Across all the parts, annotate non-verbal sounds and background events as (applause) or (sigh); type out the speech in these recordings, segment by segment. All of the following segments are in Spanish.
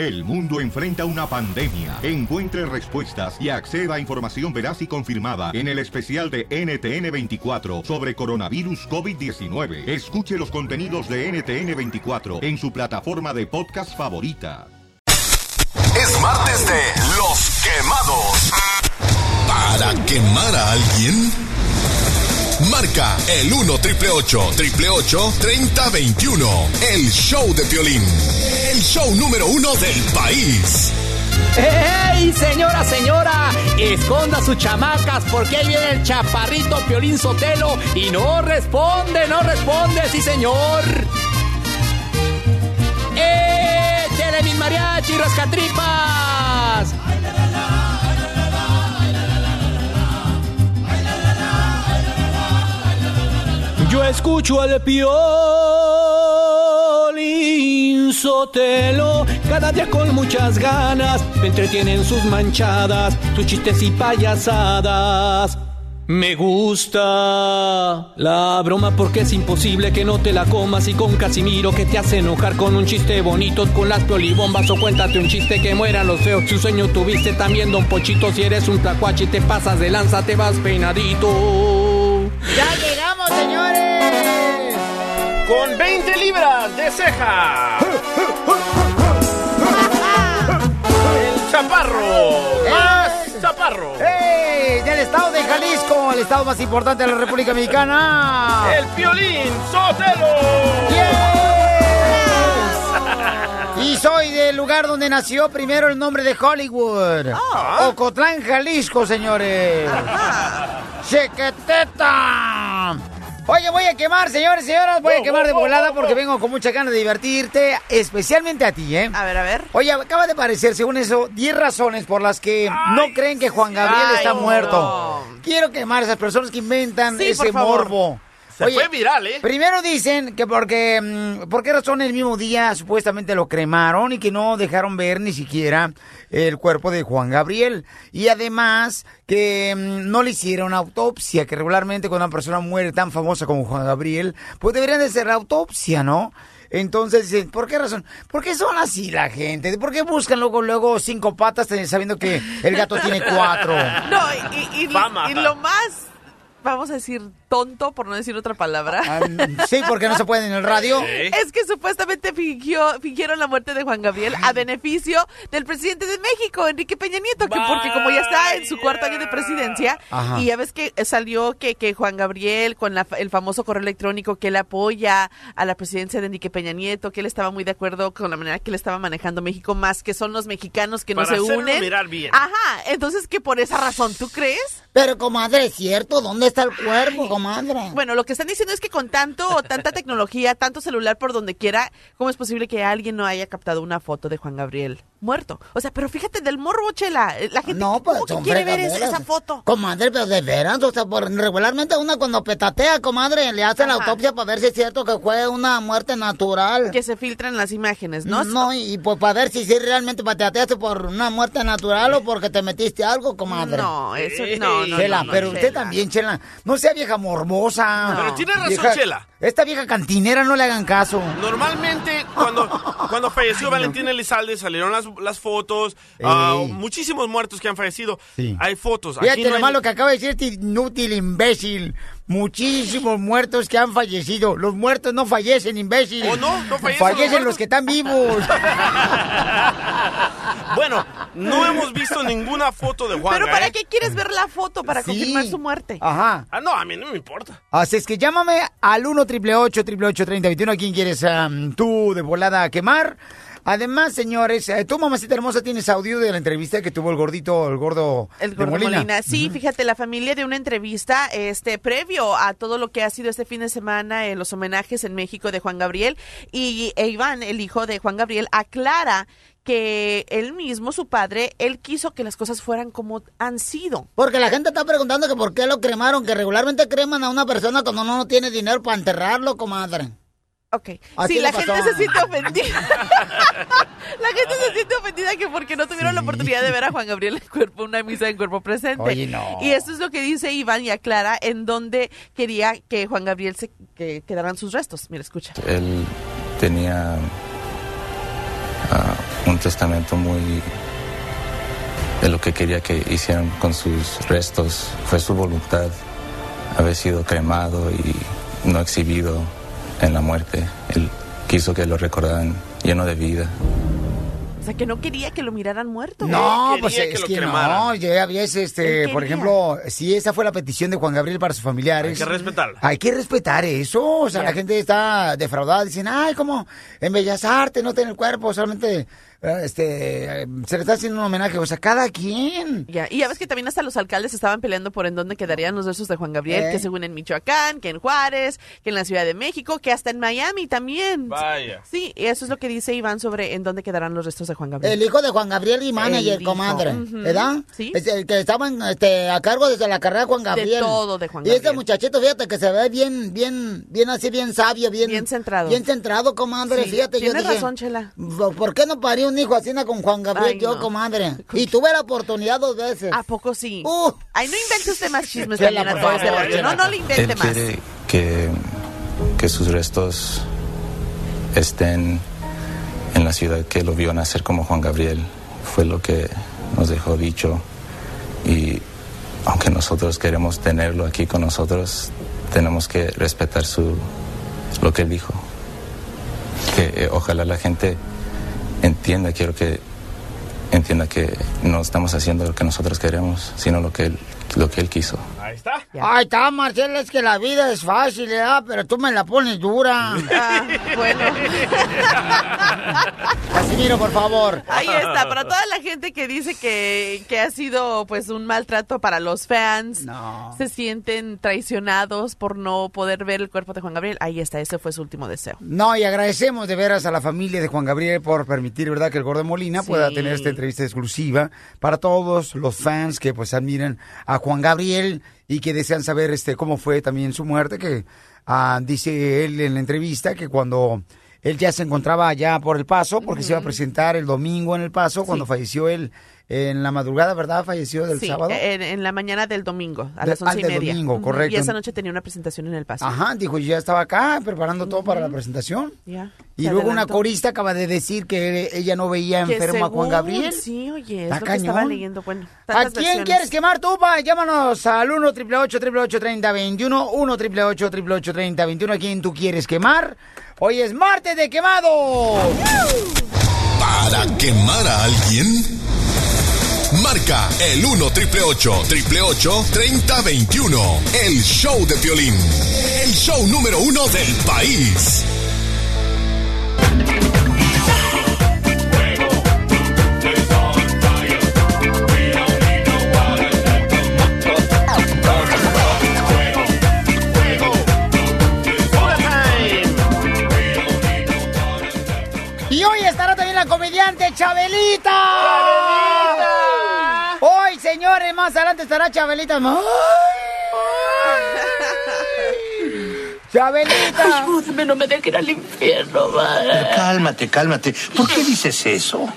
El mundo enfrenta una pandemia. Encuentre respuestas y acceda a información veraz y confirmada en el especial de NTN24 sobre coronavirus COVID-19. Escuche los contenidos de NTN24 en su plataforma de podcast favorita. Es martes de Los Quemados. Para quemar a alguien, marca el 1 triple 888 3021. El show de violín. El show número uno del país. ¡Ey, señora, señora! Esconda sus chamacas porque ahí viene el chaparrito Piolín Sotelo y no responde, no responde, sí, señor. ¡Échale mis mariachi, rascatripas! Yo escucho al Piolín Sotelo cada día con muchas ganas. Me entretienen sus manchadas, sus chistes y payasadas. Me gusta la broma porque es imposible que no te la comas y con Casimiro que te hace enojar con un chiste bonito con las piolibombas o cuéntate un chiste que mueran los feos. Si sueño tuviste también, don Pochito, si eres un tacuache y te pasas de lanza, te vas peinadito. ¡Ya llegamos, señores! Con 20 libras de ceja. El chaparro. Más chaparro. ¡Ey! Del estado de Jalisco, el estado más importante de la República Mexicana. El violín Sotelo. Y soy del lugar donde nació primero el nombre de Hollywood. Ocotlán, Jalisco, señores. ¡Chequeteta! Oye, voy a quemar, señores y señoras, voy a quemar de volada porque vengo con mucha ganas de divertirte, especialmente a ti, ¿eh? A ver, a ver. Oye, acaba de aparecer, según eso, 10 razones por las que no creen que Juan Gabriel Ay, está no. muerto. Quiero quemar a esas personas que inventan Sí, ese morbo. Se fue viral, ¿eh? Primero dicen que porque, mm, ¿por qué razón el mismo día supuestamente lo cremaron y que no dejaron ver ni siquiera el cuerpo de Juan Gabriel? Y además que mm, no le hicieron autopsia, que regularmente cuando una persona muere tan famosa como Juan Gabriel, pues deberían de hacer autopsia, ¿no? Entonces dicen, ¿por qué razón? ¿Por qué son así la gente? ¿Por qué buscan luego, luego cinco patas sabiendo que el gato tiene cuatro? (laughs) No, y, y- y- Fama. y lo más, vamos a decir, tonto, por no decir otra palabra. Ah, sí, porque no se puede en el radio. (laughs) Es que supuestamente fingió, fingieron la muerte de Juan Gabriel a beneficio del presidente de México, Enrique Peña Nieto, que porque como ya está en su cuarto año de presidencia, Ajá. y ya ves que salió que, que Juan Gabriel, con la- el famoso correo electrónico, que él apoya a la presidencia de Enrique Peña Nieto, que él estaba muy de acuerdo con la manera que él estaba manejando México, más que son los mexicanos que no Para se hacerlo unen. mirar bien. Ajá, entonces que por esa razón, ¿tú crees? Pero, comadre, ¿es cierto? ¿Dónde está el cuerpo, comadre? Bueno, lo que están diciendo es que con tanto tanta tecnología, tanto celular por donde quiera, ¿cómo es posible que alguien no haya captado una foto de Juan Gabriel muerto? O sea, pero fíjate del morro, chela, la gente No, pues ¿cómo que son quiere ver esa, esa foto. Comadre, pero de veras, o sea, por, regularmente una cuando petatea, comadre, le hacen la Ajá. autopsia para ver si es cierto que fue una muerte natural. Que se filtran las imágenes, ¿no? No, y pues para ver si sí realmente petateaste por una muerte natural o porque te metiste algo, comadre. No, eso no, no. Chela, no, no, pero usted también, Chela, no sea vieja morbosa. Pero tiene razón, Vieja- Chela. Esta vieja cantinera no le hagan caso. Normalmente, cuando, (laughs) cuando falleció Valentín Elizalde, salieron las, las fotos. ah, muchísimos muertos que han fallecido. Sí. Hay fotos. Aquí Fíjate no hay- lo que acaba de decir este inútil imbécil. Muchísimos muertos que han fallecido. Los muertos no fallecen, imbécil. ¿O no? ¿No fallecen los Fallecen los, que están vivos. (laughs) Bueno, no hemos visto ninguna foto de Juan. Pero ¿para ¿eh? qué quieres ver la foto? Para Sí. confirmar su muerte. Ajá. Ah, no, a mí no me importa. Así es que llámame al 1 888 3021 ¿A quién quieres tú de volada a quemar? Además, señores, eh, tú, mamacita hermosa, tienes audio de la entrevista que tuvo el gordito, el gordo El de Gordo Molina. Molina. Sí, fíjate, la familia de una entrevista este previo a todo lo que ha sido este fin de semana, eh, los homenajes en México de Juan Gabriel. Y e Iván, el hijo de Juan Gabriel, aclara que él mismo, su padre, él quiso que las cosas fueran como han sido. Porque la gente está preguntando que por qué lo cremaron, que regularmente creman a una persona cuando no tiene dinero para enterrarlo, comadre. Ok. Le la pasó. gente se siente ofendida. (laughs) la gente se siente ofendida que porque no tuvieron la oportunidad de ver a Juan Gabriel en cuerpo, una misa en cuerpo presente. Oye, no. Y esto es lo que dice Iván y aclara en donde quería que Juan Gabriel se que quedaran sus restos. Mira, escucha. Él tenía ah, un testamento muy de lo que quería que hicieran con sus restos. Fue su voluntad haber sido cremado y no exhibido en la muerte. Él quiso que lo recordaran lleno de vida. O sea, que no quería que lo miraran muerto. No, pues quería es que que cremaran. no, ya ves, este, por ejemplo, si esa fue la petición de Juan Gabriel para sus familiares. Hay que respetarla. Hay que respetar eso, o sea, la gente está defraudada, dicen, ay, como en Bellas Artes no tiene el cuerpo, solamente, este, se le está haciendo un homenaje, o sea, cada quien. Ya, y ya ves que también hasta los alcaldes estaban peleando por en dónde quedarían los restos de Juan Gabriel, Eh. que según en Michoacán, que en Juárez, que en la Ciudad de México, que hasta en Miami también. Vaya. Sí, y eso es lo que dice Iván sobre en dónde quedarán los restos de Juan Gabriel. El hijo de Juan Gabriel y manager, comadre, Ujú. ¿verdad? Sí. Es el que estaban este, a cargo desde la carrera de Juan Gabriel. todo de Juan Y este Gabriel. muchachito, fíjate que se ve bien, bien, bien así, bien sabio, bien... Bien centrado. Bien centrado, comadre, Sí, fíjate. yo tienes dije, razón, Chela. "¿Por- ¿Por qué no parí un hijo así con Juan Gabriel Ay, yo, no. comadre? (laughs) Y tuve la oportunidad dos veces. ¿A poco sí? Uh. Ay, no invente usted más chismes Chela, también a por todo este rollo. No, no le invente Él más. quiere que, que sus restos estén en la ciudad que lo vio nacer como Juan Gabriel. Fue lo que nos dejó dicho. Y aunque nosotros queremos tenerlo aquí con nosotros, tenemos que respetar su, lo que él dijo. Que eh, ojalá la gente entienda, quiero que entienda que no estamos haciendo lo que nosotros queremos, sino lo que él, lo que él quiso. Ahí está. Ay, está, Marcela, es que la vida es fácil, ¿verdad? Pero tú me la pones dura. (laughs) Ah, bueno. (laughs) Casimiro, por favor. Ahí está, para toda la gente que dice que, que ha sido pues un maltrato para los fans, No. se sienten traicionados por no poder ver el cuerpo de Juan Gabriel, ahí está, ese fue su último deseo. No, y agradecemos de veras a la familia de Juan Gabriel por permitir, ¿verdad?, que el Gordo Molina Sí. pueda tener esta entrevista exclusiva para todos los fans que pues admiran a Juan Gabriel y que desean saber este cómo fue también su muerte, que ah, dice él en la entrevista que cuando él ya se encontraba allá por El Paso, porque se iba a presentar el domingo en El Paso, cuando falleció él en la madrugada, ¿verdad? Falleció del sí, sábado. En, en la mañana del domingo, a De- las once y media. domingo, correcto. Y esa noche tenía una presentación en El Paso. Ajá, dijo, yo ya estaba acá preparando todo para la presentación. Ya, Y se luego una corista acaba de decir que ella no veía Que enfermo a Juan Gabriel. Sí, oye, Está es lo que estaba leyendo. Bueno, ¿A quién versiones. quieres quemar tú, pa? Llámanos al 1 888 3021 1 888 3021 ¿A quién tú quieres quemar? Hoy es martes de quemado. ¿Para quemar a alguien? Marca el 1 triple 888 3021. El show de violín. El show número uno del país. Y hoy estará también la comediante Chabelita. Más adelante estará Chabelita. ¡Ay! (laughs) Chabelita. Ayúdame, no me dejen al infierno, madre. Cálmate, cálmate. ¿Por qué dices eso?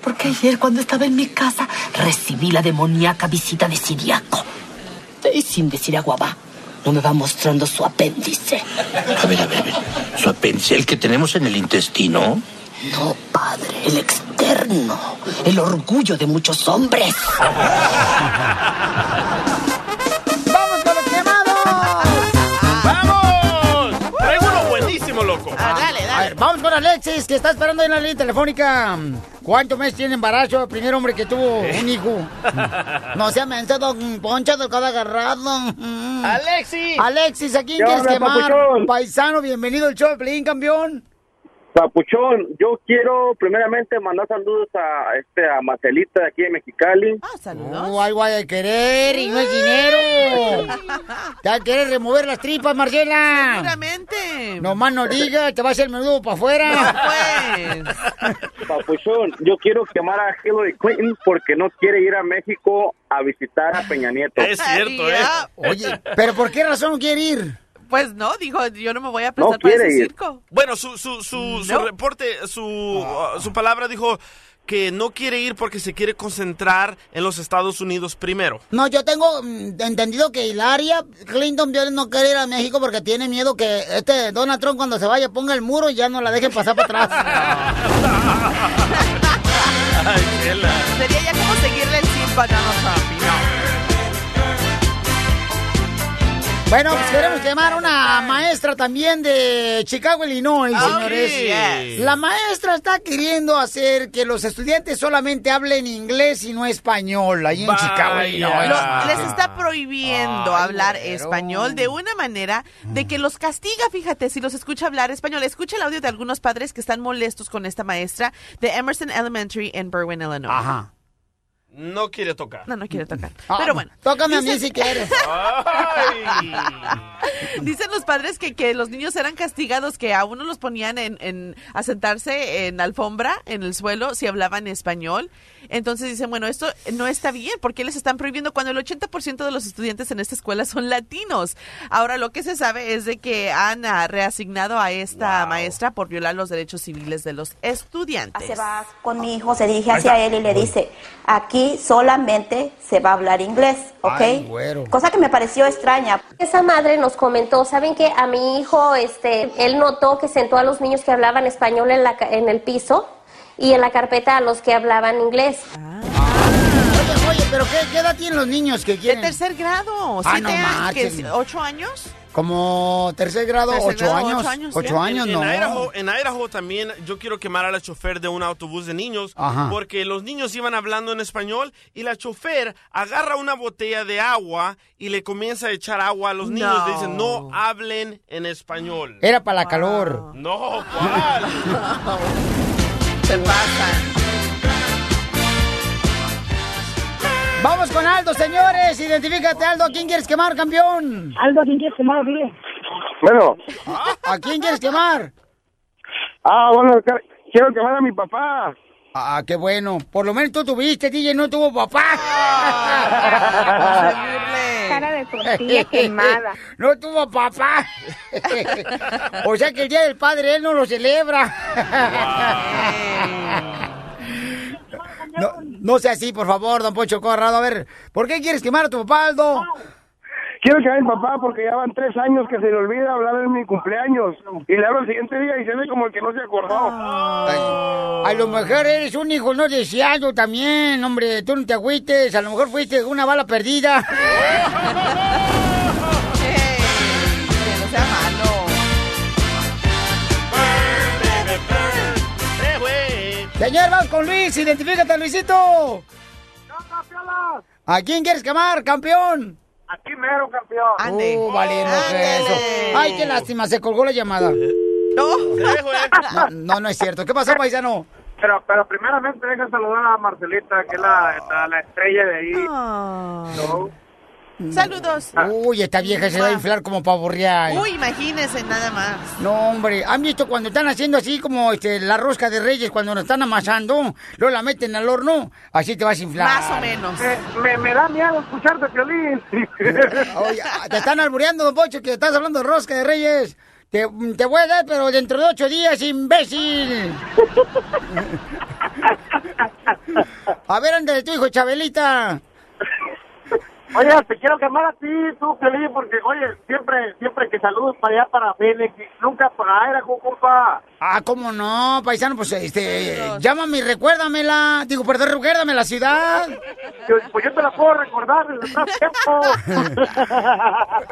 Porque ayer cuando estaba en mi casa recibí la demoníaca visita de Siriaco. Y sin decir aguabá, no me va mostrando su apéndice. A ver, a ver, a ver. ¿Su apéndice, el que tenemos en el intestino? No, padre, el externo. El orgullo de muchos hombres. ¡Vamos con los quemados! ¡Vamos! Traigo uno buenísimo, loco. Ah, dale, A dale. ver, vamos con Alexis, que está esperando en la línea telefónica. ¿Cuántos meses tiene embarazo? El primer hombre que tuvo un hijo. No se ha menso, don Poncho, del codo agarrado. ¡Alexis! Alexis, ¿a quién ¿Qué quieres quemar? papuchón? Paisano, bienvenido al show de Pelín, campeón. Papuchón, yo quiero primeramente mandar saludos a este a Marcelita de aquí de Mexicali. Ah, saludos. No, algo hay de querer y no es dinero. (laughs) Ya quieres remover las tripas, Marcela. Seguramente. No más no diga, te va a hacer el menudo para afuera. Pues. Papuchón, yo quiero quemar a Hillary Clinton porque no quiere ir a México a visitar a Peña Nieto. Es cierto, ¿eh? Oye, ¿pero por qué razón no quiere ir? Pues no, dijo, yo no me voy a prestar para ese circo. Bueno, su, su, su, reporte, su, uh, su palabra dijo que no quiere ir porque se quiere concentrar en los Estados Unidos primero. No, yo tengo mm, entendido que Hilaria Clinton no quiere ir a México porque tiene miedo que este Donald Trump cuando se vaya ponga el muro y ya no la dejen pasar para atrás. (laughs) Sería ya como seguirle el a Bueno, pues queremos llamar a una maestra también de Chicago, Illinois, Ah, señores. La maestra está queriendo hacer que los estudiantes solamente hablen inglés y no español, ahí en. Chicago, Illinois. Lo- les está prohibiendo Ay, hablar español de una manera de que los castiga, fíjate, si los escucha hablar español. Escucha el audio de algunos padres que están molestos con esta maestra de Emerson Elementary en Berwyn, Illinois. Ajá. No quiere tocar. No, no quiere tocar. Ah, Pero bueno. Tócame a mí Dicen- si quieres. (laughs) Dicen los padres que, que los niños eran castigados, que a uno los ponían en, en- a sentarse en alfombra, en el suelo, si hablaban español. Entonces dicen, bueno, esto no está bien, porque les están prohibiendo cuando el 80% de los estudiantes en esta escuela son latinos? Ahora, lo que se sabe es de que han ah, reasignado a esta maestra por violar los derechos civiles de los estudiantes. Se va con mi hijo, se dirige hacia él y le dice, aquí solamente se va a hablar inglés, ¿ok? Ay. Cosa que me pareció extraña. Esa madre nos comentó, ¿saben que A mi hijo, este, él notó que sentó a los niños que hablaban español en, la, ca- en el piso y en la carpeta a los que hablaban inglés. Oye, oye, pero ¿qué, qué edad tienen los niños que De quieren? tercer grado, Ah, siete no años. ¿ocho años? Como tercer grado, Tercer ocho, grado, años, ocho años, ocho años. en, no. en Idaho, en Idaho también yo quiero quemar a la chofer de un autobús de niños Ajá. porque los niños iban hablando en español y la chofer agarra una botella de agua y le comienza a echar agua a los niños. No. Le dicen, no hablen en español. Era para la calor. No, ¿cuál? (laughs) Se pasan. Vamos con Aldo, señores. Identifícate, Aldo. ¿A quién quieres quemar, campeón? Aldo, ¿quién quieres quemar, dile? Bueno, ¿A quién quieres quemar? ah, bueno, quiero quemar a mi papá. Ah, qué bueno. Por lo menos tú tuviste, DJ, no tuvo papá. Cara de tortilla quemada. (laughs) No tuvo papá. o sea que el Día del Padre él no lo celebra. No, no sea así, por favor, don Poncho Corrado. A ver, ¿por qué quieres quemar a tu papá, Aldo? Quiero a mi papá porque ya van tres años que se le olvida hablar en mi cumpleaños. Y le hablo el siguiente día y se ve como el que no se acordó. A lo mejor eres un hijo no deseado también, hombre. Tú no te agüites. A lo mejor fuiste una bala perdida. Que. (laughs) Eh. Señor, vamos con Luis. Identifícate, Luisito. ¿A quién quieres quemar, campeón? Aquí mero, campeón. Ande. Uh, eso. Ay, qué lástima, se colgó la llamada. No. No, no, no es cierto. ¿Qué pasó, paisano? Pero, pero primeramente deja saludar a Marcelita, que es la, la, la estrella de ahí. Ah. ¿no? Saludos. Uy, esta vieja se va a inflar como pavo real. Uy, imagínense nada más. No, hombre, ¿han visto cuando están haciendo así como este, la rosca de reyes, cuando nos están amasando? Luego la meten al horno, así te vas a inflar. Más o menos. Me, me, me da miedo escucharte, Piolín. (laughs) Oye, te están albureando, don Pocho, que estás hablando de rosca de reyes. Te, te voy a dar, pero dentro de ocho días, imbécil. (laughs) A ver, anda de tu hijo, Chabelita. Oye, te quiero quemar a ti, tú, Piolín, porque, oye, siempre siempre que saludos para allá, para Phoenix, nunca para Aira, compa. Ah, ¿cómo no, paisano? Pues, este, llámame y recuérdamela. Digo, perdón, recuérdame la ciudad. Pues yo te la puedo recordar desde hace tiempo.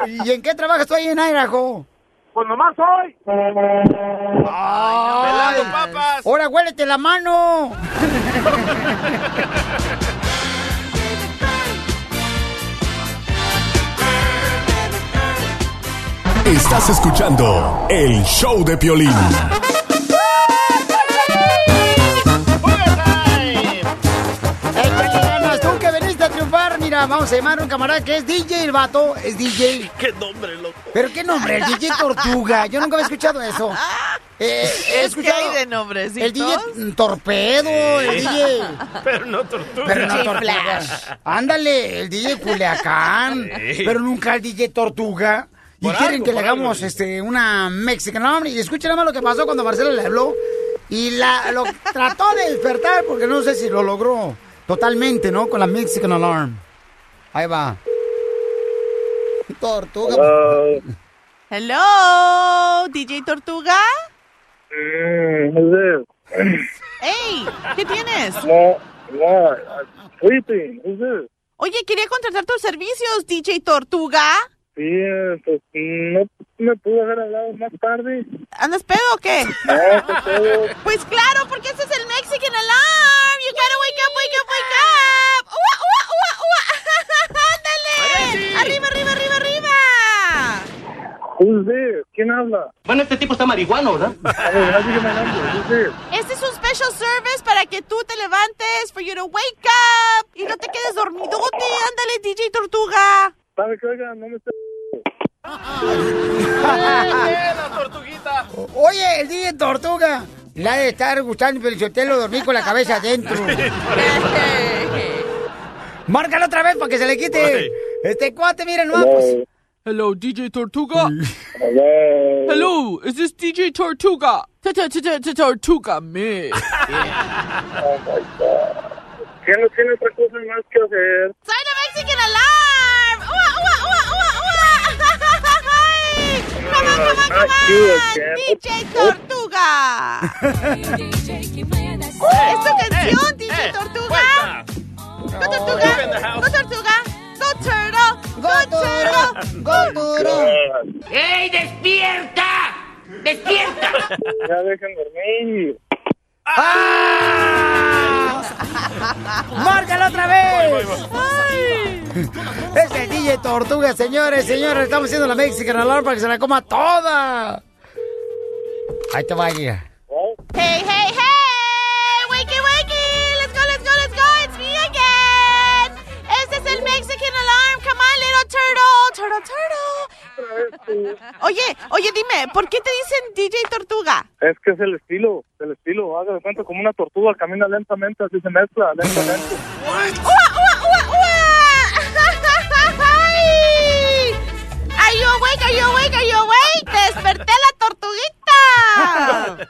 (laughs) ¿Y en qué trabajas tú ahí en Idaho? Pues nomás hoy. ¡Ay! Pelando papas. ¡Ahora huélete la mano! (laughs) Estás escuchando el show de Piolín. Échale ganas, tú que veniste a triunfar. Mira, vamos a llamar a un camarada que es DJ, el vato. Es DJ. ¿Qué nombre, loco? ¿Pero qué nombre? El DJ Tortuga. Yo nunca había escuchado eso. (laughs) Eh, he escuchado de nombrecitos. el DJ Torpedo, el DJ... (laughs) Pero no tortuga. Pero no Tortuga. Ándale, el DJ Culiacán. Sí. Pero nunca el DJ Tortuga. Y Por quieren algo, que le algo, hagamos este, una Mexican Alarm. Y escuchen nada más lo que pasó cuando Marcela le habló. Y la, lo (laughs) trató de despertar porque no sé si lo logró totalmente, ¿no? Con la Mexican Alarm. Ahí va. Tortuga. Hello, DJ Tortuga. Mm, (coughs) Hey, ¿qué tienes? No? I'm sleeping. Who's this? Oye, quería contratar tus servicios, DJ Tortuga. Sí, pues no me pudo haber hablado más tarde. ¿Andas pedo o qué? No, qué pedo. (laughs) Pues claro, porque ese es el Mexican Alarm. You gotta wake up, wake up, wake up. ¡Ua, ua, ua, ua! (laughs) ¡Ándale! ¡Arriba, arriba, arriba, arriba! Who's? ¿Quién habla? Bueno, este tipo está marihuano, ¿verdad? A ver. Who's? Este es un special service para que tú te levantes, for you to wake up y no te quedes dormidote. Ándale, DJ Tortuga. ¿Sabe qué? Oiga, no me la tortuguita! Oye, el DJ Tortuga. La de estar gustando, pero yo te lo dormí con la cabeza adentro. (laughs) Márcalo otra vez para que se le quite. Este cuate, miren, no, pues. Hello, DJ Tortuga. Hello. Hello, is this DJ Tortuga? Tortuga, me. Oh, my God. ¿Qué no tiene otra cosa más que hacer? ¡Soy la Mexican Alarm! ¡Ay! ¡Come on, come on, come Not you on! again. DJ Tortuga. ¿Es tu canción, DJ Tortuga? ¡Go Tortuga! ¡Go Tortuga! ¡Go Turtle! ¡Go Turtle! ¡Go Turtle! ¡Ey, despierta! ¡Despierta! Ya dejen dormir. ¡Ah! ¡Márcalo otra vez! Es el DJ Tortuga, señores, señores. Estamos haciendo la Mexican Alarm para que se la coma toda. Ahí te va, guía. ¡Hey, hey, hey! ¡Wakey, wakey! ¡Let's go, let's go, let's go! ¡It's me again! Este es el Mexican Alarm. Come on, little turtle. Turtle, turtle. Oye, oye, dime, ¿por qué te dicen DJ Tortuga? Es que es el estilo, el estilo. Haga de cuenta como una tortuga, camina lentamente, así se mezcla, lentamente. ¡Ua, ua, ua, Are you awake? Are you awake? Are you awake? ¡Desperté la tortuguita!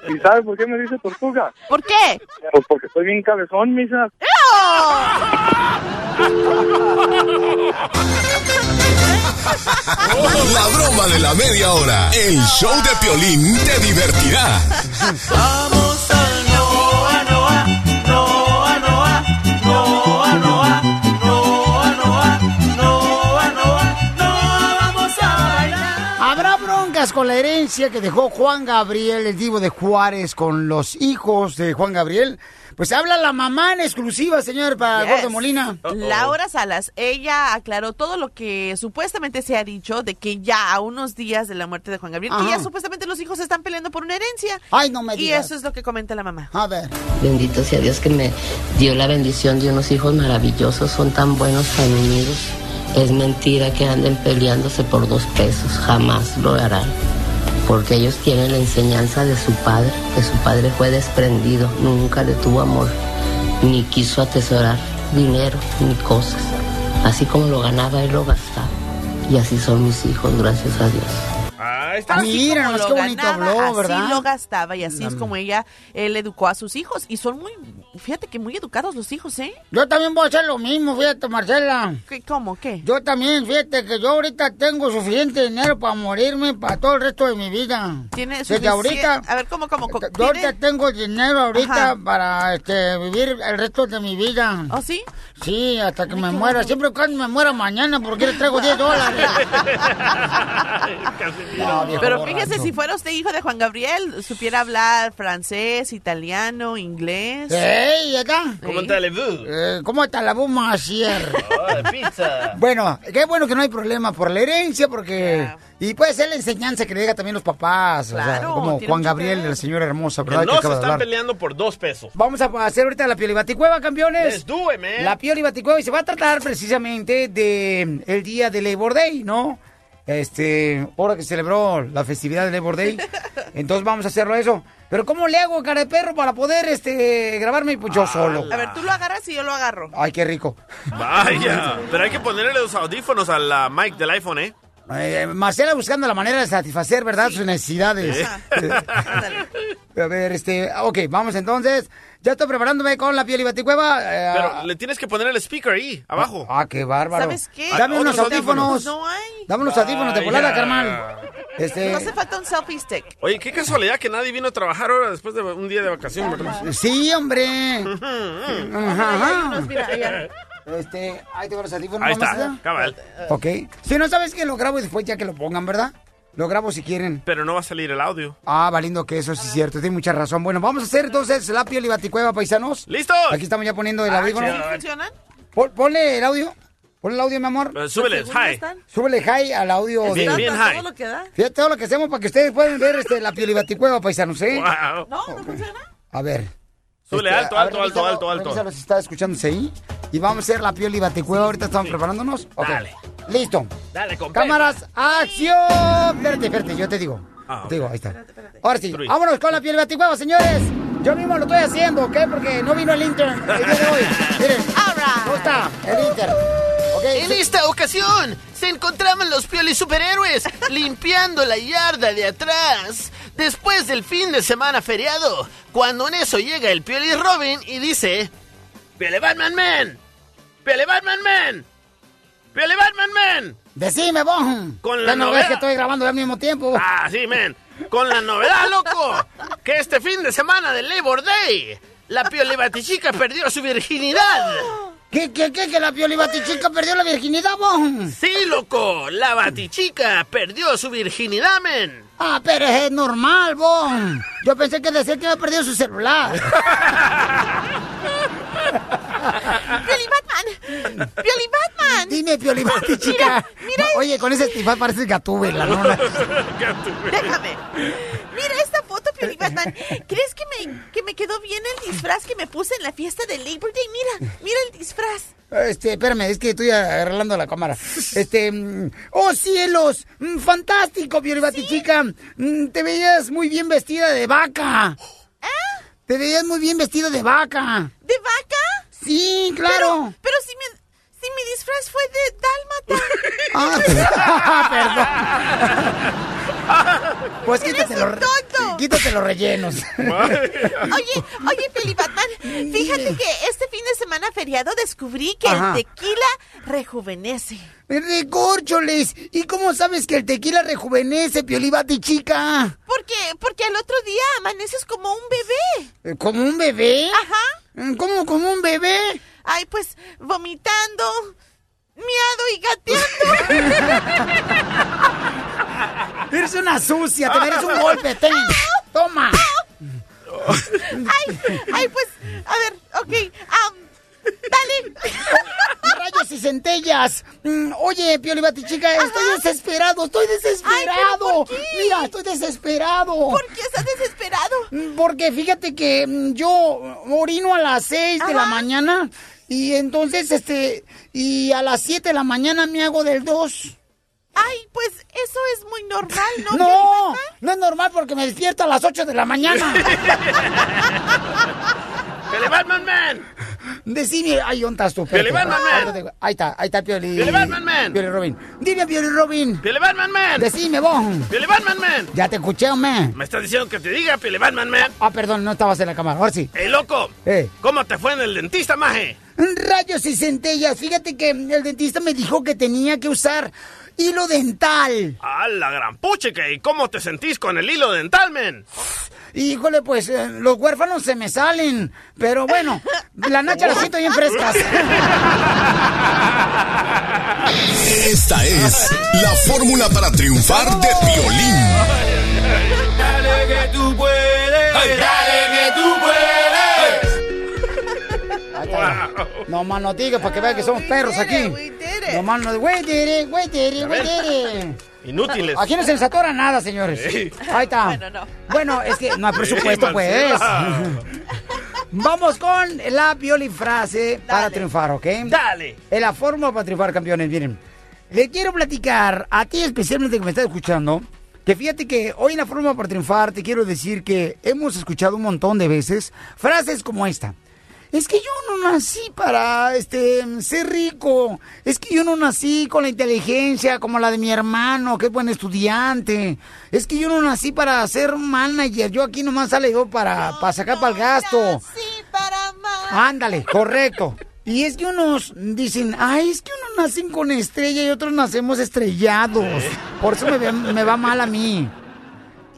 ¿Y sabe por qué me dice tortuga? ¿Por qué? Pues porque estoy bien cabezón, misa. (laughs) La broma de la media hora. El show de Piolín te divertirá. Vamos al Noa, Noa, Noa, Noa, Noa, Noa, Noa, ¿Habrá broncas con la herencia que dejó Juan Gabriel, el divo de Juárez, con los hijos de Juan Gabriel? Pues habla la mamá en exclusiva, señor, para Yes. Gordo Molina. Laura Salas, ella aclaró todo lo que supuestamente se ha dicho de que ya a unos días de la muerte de Juan Gabriel, que Ajá. ya supuestamente los hijos están peleando por una herencia. Ay, no me Y digas. eso es lo que comenta la mamá. A ver. Bendito sea Dios que me dio la bendición de unos hijos maravillosos, son tan buenos, tan unidos. Es mentira que anden peleándose por dos pesos, jamás lo harán. Porque ellos tienen la enseñanza de su padre, que su padre fue desprendido, nunca le tuvo amor, ni quiso atesorar dinero ni cosas. Así como lo ganaba, él lo gastaba. Y así son mis hijos, gracias a Dios. Ahí está. Así Mira, qué bonito ganaba, habló, así ¿verdad? lo gastaba y así es Mm. como ella, él educó a sus hijos. Y son muy, fíjate que muy educados los hijos, ¿eh? Yo también voy a hacer lo mismo, fíjate, Marcela. ¿Qué, ¿Cómo? ¿Qué? Yo también, fíjate que yo ahorita tengo suficiente dinero para morirme para todo el resto de mi vida. Tiene Desde ahorita, A ver, ¿cómo, cómo? cómo? yo ahorita ¿Tiene- tengo dinero ahorita Ajá. para este, vivir el resto de mi vida. ¿Oh, sí? Sí, hasta que me muera. Siempre cuando me muera mañana, porque les traigo 10 (laughs) dólares. No, viejo Pero borracho. fíjese, si fuera usted hijo de Juan Gabriel, supiera hablar francés, italiano, inglés. ¡Ey, acá! ¿Cómo te le Eh, ¿Cómo está la bomba ayer? Oh, pizza. Bueno, qué bueno que no hay problema por la herencia, porque... Y puede ser la enseñanza que le diga también los papás, o sea, Claro, como Juan Gabriel, la señora hermosa, Que ¿verdad? no que se acaba de están peleando por dos pesos. Vamos a hacer ahorita la piel y baticueva, campeones. Let's do it, man. La piel y baticueva y se va a tratar precisamente de el día de Labor Day, ¿no? Este, hora que celebró la festividad de Labor Day. (laughs) Entonces vamos a hacerlo eso. Pero ¿cómo le hago, cara de perro, para poder este grabarme pues, yo solo? A ver, tú lo agarras y yo lo agarro. Ay, qué rico. Vaya. Pero hay que ponerle los audífonos a la mic del iPhone, ¿eh? Eh, Marcela buscando la manera de satisfacer, ¿verdad? Sus necesidades. (laughs) A ver, este, ok, vamos entonces. Ya estoy preparándome con la piel y baticueva. eh, Pero le tienes que poner el speaker ahí, abajo. Ah, qué bárbaro. ¿Sabes qué? Dame unos audífonos. audífonos. No hay. Dame unos audífonos de volada, carnal. Este- No hace falta un selfie stick. Oye, qué casualidad que nadie vino a trabajar ahora después de un día de vacación, ¿verdad? Sí, hombre. Ajá, ajá. unos, mira, allá. Este, ahí tengo los audífonos. Ahí está, cabal. Ok. Si no sabes que lo grabo y después ya que lo pongan, ¿verdad? Lo grabo si quieren. Pero no va a salir el audio. Ah, valiendo que eso sí es cierto, tiene mucha razón. Bueno, vamos a hacer entonces la piel y baticueva, paisanos. ¡Listos! Aquí estamos ya poniendo el Ah, audífono. chido. ¿Funcionan? Pon- ponle el audio. Ponle el audio, mi amor. Eh, súbele, ¿Según hi. están? Súbele high al audio Bien, de... bien ¿Todo high. lo que da? Fíjate todo lo que hacemos para que ustedes puedan ver este, la piel y baticueva, paisanos, ¿eh? Wow. ¿No? ¿No funciona? A ver. Súbele Este, alto, a alto, ver, alto, revísalo, alto, alto. revísalo si está escuchándose ahí. Y vamos a hacer la piel y baticueva. Ahorita estamos preparándonos. Ok. Dale. Listo. Dale, con Cámaras, acción. Espérate, espérate, yo te digo. Ah, Te digo, ahí está. Ahora sí, Three. vámonos con la piel y baticueva, señores. Yo mismo lo estoy haciendo, ¿ok? Porque no vino el intern el día de hoy. (laughs) Miren, ¿cómo está el intern? ¿Ok? En esta ocasión se encontraban los piolis superhéroes (laughs) limpiando la yarda de atrás después del fin de semana feriado, cuando en eso llega el pioli Robin y dice: ¡Piole Batman Man! ¡Piole Batman Man! ¡Piole Batman Man! Decime, vos. Con la ¿Qué no ves novela. que estoy grabando al mismo tiempo? Ah, sí, men. Con la novedad, loco, que este fin de semana del Labor Day, la Pioli Batichica perdió su virginidad. ¿Qué, qué, qué? ¿Que la piel y batichica perdió la virginidad, vos? Sí, loco, la Batichica perdió su virginidad, men. Ah, pero es normal, vos. Yo pensé que decía que había perdido su celular. (laughs) ¡Pioli Batman! ¡Pioli Batman! Dime, Pioli Batichica. Mira, mira. Oye, con ese estifaz parece gatúbela, ¿no? (laughs) Déjame. Mira esta foto, Pioli Batman. ¿Crees que me, que me quedó bien el disfraz que me puse en la fiesta de Labor Day? Mira, mira el disfraz. Este, espérame, es que estoy arreglando la cámara. Este, mm, ¡oh cielos! Mm, ¡Fantástico, Pioli Batichica! Mm, Te veías muy bien vestida de vaca. ¿Eh? Te veías muy bien vestida de vaca. ¿De vaca? Sí, claro. Pero, pero si, mi, si mi disfraz fue de dálmata. Ah, (laughs) (laughs) perdón. Pues quítate Eres los, un re- tonto. quítate los rellenos. Oye, oye, Pioli Batman, fíjate que este fin de semana feriado descubrí que Ajá. el tequila rejuvenece. Recórcholes. ¿Y cómo sabes que el tequila rejuvenece, Pioli Batichica? Porque, porque al otro día amaneces como un bebé. ¿Como un bebé? Ajá. Mm, ¿Cómo como un bebé? Ay, pues vomitando, miado y gateando. (laughs) Eres una sucia, te mereces un golpe, ten. Toma. ay, ay, pues, a ver, ok, dale. Rayos y centellas. Mm, Oye, Pioli Batichica, estoy desesperado, estoy desesperado. Ay, ¿pero por qué? Mira, estoy desesperado. ¿Por qué estás desesperado? Mm, Porque fíjate que mm, yo orino a las 6 de la mañana y entonces, este, y a las 7 de la mañana me hago del 2. Ay, pues eso es muy normal, ¿no? No, no es normal porque me despierto a las 8 de la mañana. (laughs) ¡Pioli Batman Man! Decime, ay, ¿dónde estás tú? Espérate. Batman Man. Ahí está, ahí está Pioli. Pioli Batman Man. Pioli Robin. Dime, Pioli Robin. ¡Pioli Batman Man! Decime, vos. ¡Pioli Batman Man! Ya te escuché, hombre. ¿Me estás diciendo que te diga, Pioli Batman Man? Ah, perdón, no estabas en la cámara. Ahora sí. ¡Ey, loco! Eh. ¿Cómo te fue en el dentista, maje? Rayos y centellas. Fíjate que el dentista me dijo que tenía que usar hilo dental. ¡A la gran puchica! ¿Y cómo te sentís con el hilo dental, men? Híjole, pues eh, los huérfanos se me salen. Pero bueno, la nacha la siento bien frescas. Esta es la fórmula para triunfar de violín. Dale que tú puedes. Dale que tú (laughs) No más no digas para que vean que somos perros aquí. No más no, güey, dere, güey, dere, güey, dere. Inútiles. Aquí no se les atora nada, señores. Sí. Ahí está. (laughs) Bueno, no. Bueno, es que no hay presupuesto, Sí, pues. (laughs) Vamos con la frase para triunfar, ¿ok? Dale. En la forma para triunfar, campeones, miren. Le quiero platicar a ti especialmente que me estás escuchando, que fíjate que hoy en la forma para triunfar te quiero decir que hemos escuchado un montón de veces frases como esta. Es que yo no nací para este ser rico. Es que yo no nací con la inteligencia como la de mi hermano, que es buen estudiante. Es que yo no nací para ser manager. Yo aquí nomás sale yo para, para sacar para el gasto. Sí, para más. Ándale, correcto. Y es que unos dicen, ay, es que unos nacen con estrella y otros nacemos estrellados. Por eso me, me va mal a mí.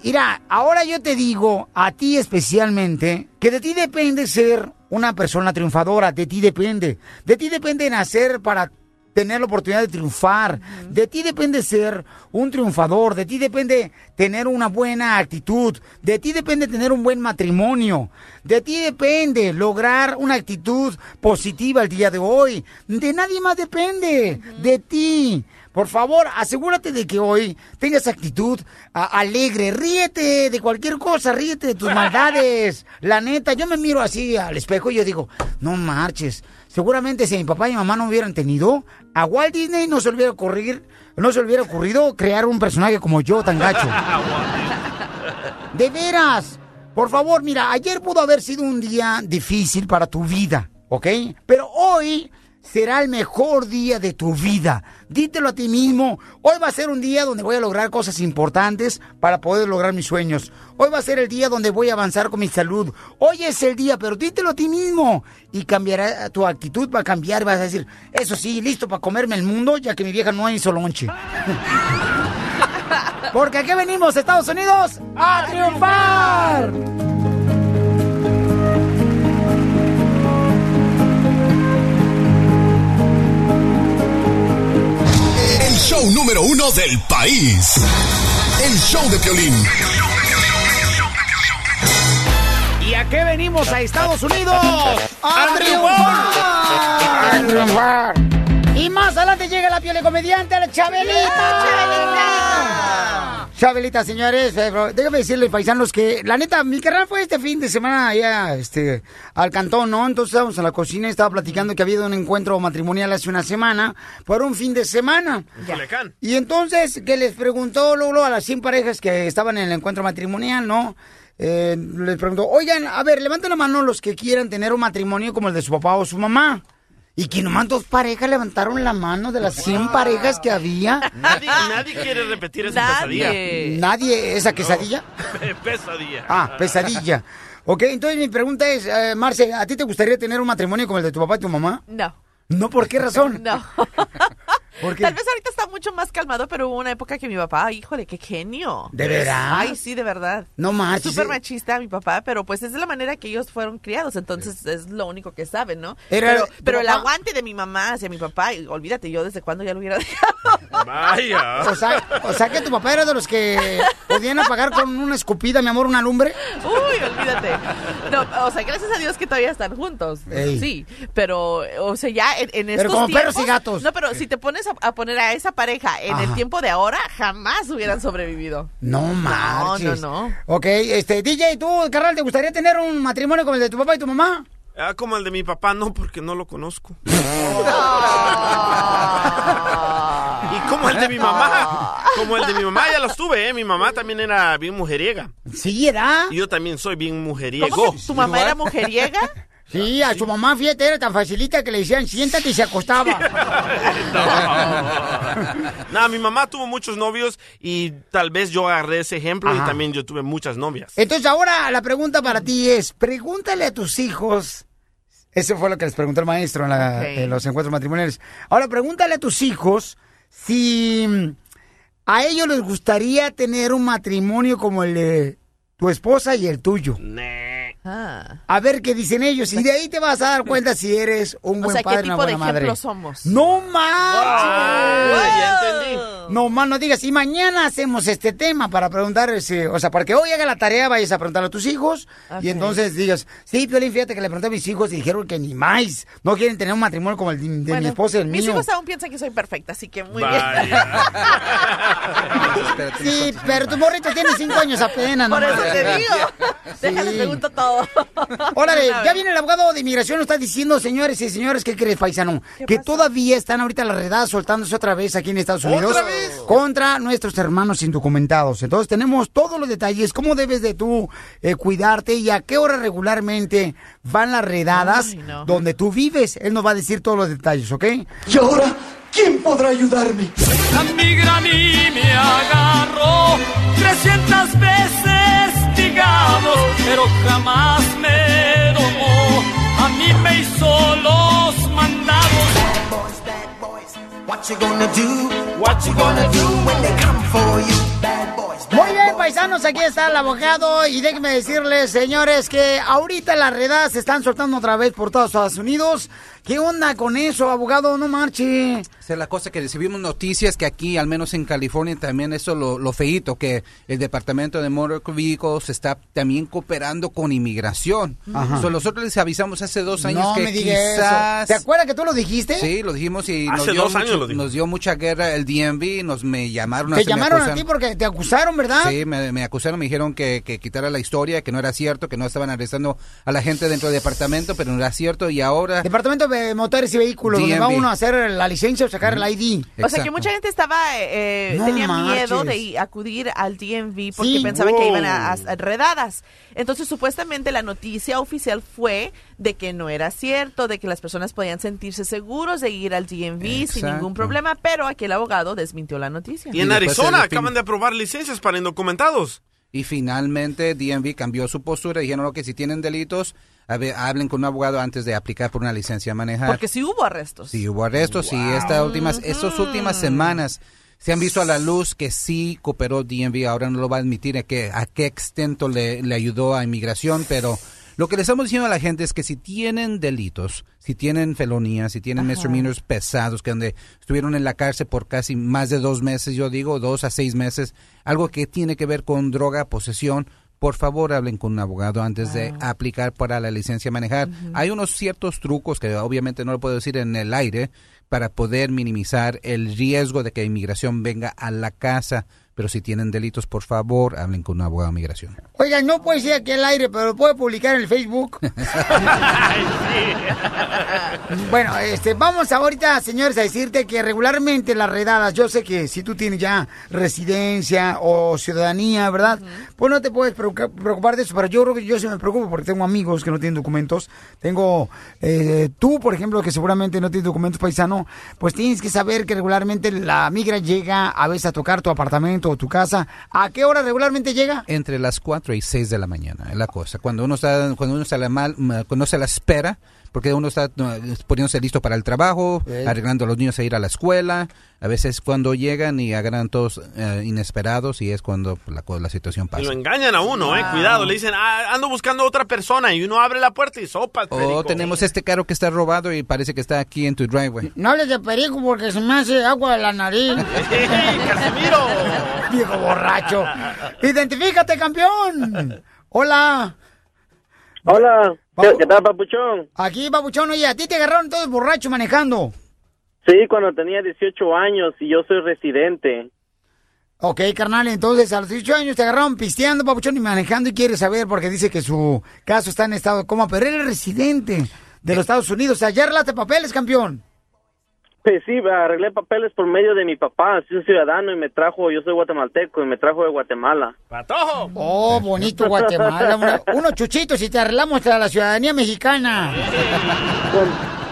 Mira, ahora yo te digo, a ti especialmente, que de ti depende ser una persona triunfadora, de ti depende. De ti depende nacer para tener la oportunidad de triunfar. De ti depende ser un triunfador, de ti depende tener una buena actitud, de ti depende tener un buen matrimonio, de ti depende lograr una actitud positiva el día de hoy. De nadie más depende, de ti. Por favor, asegúrate de que hoy tengas actitud alegre. Ríete de cualquier cosa, ríete de tus (laughs) maldades. La neta, yo me miro así al espejo y yo digo, no marches. Seguramente si mi papá y mi mamá no hubieran tenido, a Walt Disney no se le hubiera ocurrir, no se le hubiera ocurrido crear un personaje como yo tan gacho. (laughs) De veras. Por favor, mira, ayer pudo haber sido un día difícil para tu vida, ¿ok? Pero hoy será el mejor día de tu vida. Dítelo a ti mismo. Hoy va a ser un día donde voy a lograr cosas importantes para poder lograr mis sueños. Hoy va a ser el día donde voy a avanzar con mi salud. Hoy es el día, pero dítelo a ti mismo. Y cambiará, tu actitud va a cambiar. Vas a decir, eso sí, listo para comerme el mundo, ya que mi vieja no hizo lonche. (laughs) Porque aquí venimos, Estados Unidos, a triunfar. Show número uno del país. El show de Piolín. ¿Y a qué venimos a Estados Unidos? ¡A triunfar! ¡A triunfar! Y más adelante llega la piole comediante, la Chabelita. ¡Chabelita! Chabelita, señores, eh, déjame decirles, paisanos, que la neta, mi carnal fue este fin de semana allá, este, al cantón, ¿no? Entonces estábamos en la cocina y estaba platicando que había un encuentro matrimonial hace una semana, por un fin de semana. Culiacán. Y entonces que les preguntó Lolo a las 100 parejas que estaban en el encuentro matrimonial, ¿no? Eh, les preguntó, oigan, a ver, levanten la mano los que quieran tener un matrimonio como el de su papá o su mamá. Y que nomás dos parejas levantaron la mano de las 100 parejas que había. Nadie, nadie quiere repetir esa pesadilla. Nadie, esa quesadilla. (laughs) pesadilla. Ah, pesadilla. Ok, entonces mi pregunta es, eh, Marce, ¿a ti te gustaría tener un matrimonio como el de tu papá y tu mamá? No. No, ¿por qué razón? No. (laughs) ¿Por qué? Tal vez ahorita está mucho más calmado, pero hubo una época que mi papá, híjole, qué genio. ¿De veras? Ay, sí, de verdad. No marches. Súper machista mi papá, pero pues es de la manera que ellos fueron criados, entonces es lo único que saben, ¿no? Era- pero ¿tu pero el aguante de mi mamá hacia mi papá, y olvídate, yo desde cuándo ya lo hubiera dejado. (laughs) Vaya. O sea, o sea que tu papá era de los que podían apagar con una escupida, mi amor, una lumbre. Uy, olvídate. No, o sea, gracias a Dios que todavía están juntos. Ey. Sí, pero, o sea, ya en, en Pero estos como tiempos... perros y gatos. No, pero si te pones a, a poner a esa pareja en el tiempo de ahora, jamás hubieran sobrevivido. No marches. no, no. Ok, este, DJ, ¿tú, carnal, te gustaría tener un matrimonio como el de tu papá y tu mamá? Ah, como el de mi papá, no, porque no lo conozco. (laughs) y como el de mi mamá. Como el de mi mamá, ya los tuve, ¿eh? Mi mamá también era bien mujeriega. Sí, era. Y yo también soy bien mujeriego. ¿Cómo que tu mamá era mujeriega? (laughs) Sí, a su mamá, fíjate, era tan facilita que le decían siéntate y se acostaba. (laughs) (laughs) No, mi mamá tuvo muchos novios y tal vez yo agarré ese ejemplo Ajá. y también yo tuve muchas novias. Entonces ahora la pregunta para ti es, pregúntale a tus hijos, eso fue lo que les preguntó el maestro en, la- Ok. en los encuentros matrimoniales, ahora pregúntale a tus hijos si mm, a ellos les gustaría tener un matrimonio como el de tu esposa y el tuyo. Ah. A ver qué dicen ellos y de ahí te vas a dar cuenta si eres un O buen sea, padre ¿qué o una tipo de madre. ejemplo somos? ¡No manches! Ya entendí. No más no digas, y mañana hacemos este tema para preguntar, ese- o sea, para que hoy haga la tarea, vayas a preguntarle a tus hijos y entonces digas, sí, Piolín, fíjate que le pregunté a mis hijos y dijeron que ni más, no quieren tener un matrimonio como el de, de mi esposa y el Mis mío. hijos aún piensan que soy perfecta, así que muy (laughs) Sí, pero tu morrito tiene cinco años apenas, Por no eso te digo. Déjale, pregunto todo. Órale, (laughs) ya viene el abogado de inmigración, nos está diciendo, señores y señores, ¿qué crees, paisano? Que todavía están ahorita las redadas soltándose otra vez aquí en Estados Unidos ¿Otra vez? Contra nuestros hermanos indocumentados. Entonces tenemos todos los detalles, cómo debes de tú eh, cuidarte y a qué hora regularmente van las redadas Ay, no. donde tú vives. Él nos va a decir todos los detalles, ¿ok? ¿Y ahora quién podrá ayudarme? La migra a mí me agarró 300 veces, digamos, pero jamás me domó. A mí me hizo los Muy bien, paisanos, aquí está el abogado y déjenme decirles, señores, que ahorita las redadas se están soltando otra vez por todos Estados Unidos. ¿Qué onda con eso, abogado? No marche. Esa es la cosa que recibimos noticias que aquí, al menos en California, también eso lo, lo feíto, que el Departamento de Motor Vehicles está también cooperando con inmigración. Ajá. So, nosotros les avisamos hace dos años No que me digas quizás... eso. ¿Te acuerdas que tú lo dijiste? Sí, lo dijimos y Hace nos dio, dos años mucho- lo dijimos. nos dio mucha guerra el DMV, nos me llamaron Te llamaron a ti porque te acusaron, ¿verdad? Sí, me, me acusaron, me dijeron que, que quitara la historia, que no era cierto, que no estaban arrestando a la gente dentro del departamento, pero no era cierto y ahora... Departamento de Motores y Vehículos, donde va uno a hacer la licencia o sacar el ID. O sea que mucha gente estaba, eh, No tenía marches. miedo de acudir al DMV porque Sí. pensaban que Wow. iban a, a- redadas. Entonces supuestamente la noticia oficial fue de que no era cierto, de que las personas podían sentirse seguros de ir al DMV sin Exacto. ningún problema, pero aquí el abogado desmintió la noticia. Y en Arizona acaban de aprobar licencias para indocumentados. Y finalmente DMV cambió su postura y dijeron "No, que si tienen delitos, a ver, hablen con un abogado antes de aplicar por una licencia a manejar. Porque sí hubo arrestos. Sí hubo arrestos y estas últimas, estas últimas semanas se han visto a la luz que sí cooperó DMV. Ahora no lo va a admitir a, que, a qué extento le, le ayudó a inmigración, pero lo que le estamos diciendo a la gente es que si tienen delitos, si tienen felonías, si tienen misdemeanors pesados, que donde estuvieron en la cárcel por casi más de dos meses, yo digo dos a seis meses, algo que tiene que ver con droga, posesión, por favor hablen con un abogado antes de aplicar para la licencia a manejar. Hay unos ciertos trucos que obviamente no lo puedo decir en el aire para poder minimizar el riesgo de que inmigración venga a la casa. Pero si tienen delitos, por favor, hablen con un abogado de migración. Oiga, no puede ser aquí al aire, pero lo puede publicar en el Facebook. (laughs) (laughs) bueno, este, vamos ahorita, señores, a decirte que regularmente las redadas, yo sé que si tú tienes ya residencia o ciudadanía, ¿verdad? Pues no te puedes preocupa- preocupar de eso, pero yo creo que yo sí me preocupo porque tengo amigos que no tienen documentos. Tengo, eh, tú, por ejemplo, que seguramente no tienes documentos paisano, pues tienes que saber que regularmente la migra llega a veces a tocar tu apartamento tu casa. ¿A qué hora regularmente llega? Entre las 4 y 6 de la mañana, es la cosa. Cuando uno está, cuando uno está la mal, cuando se la espera, porque uno está poniéndose listo para el trabajo, arreglando a los niños a ir a la escuela. A veces cuando llegan y agarran todos eh, inesperados y es cuando la, co- la situación Y pasa. lo engañan a uno, eh. Cuidado, le dicen, ah, ando buscando a otra persona y uno abre la puerta y sopa. O tenemos este carro que está robado y parece que está aquí en tu driveway. No hables de perico porque se me hace agua de la nariz. (laughs) ¡Casimiro! Viejo borracho. Identifícate, campeón. Hola. Hola, ¿qué, qué tal, papuchón? Aquí, papuchón, oye, a ti te agarraron todos borrachos manejando. Sí, cuando tenía 18 años y yo soy residente. Ok, carnal, entonces a los 18 años te agarraron pisteando, papuchón, y manejando y quieres saber porque dice que su caso está en estado de coma, pero él es residente de los Estados Unidos. O sea, ya arreglaste papeles, campeón. Pues sí, arreglé papeles por medio de mi papá, soy un ciudadano y me trajo, yo soy guatemalteco y me trajo de Guatemala. ¡Patojo! Oh, bonito Guatemala. una- unos chuchitos y te arreglamos a la ciudadanía mexicana.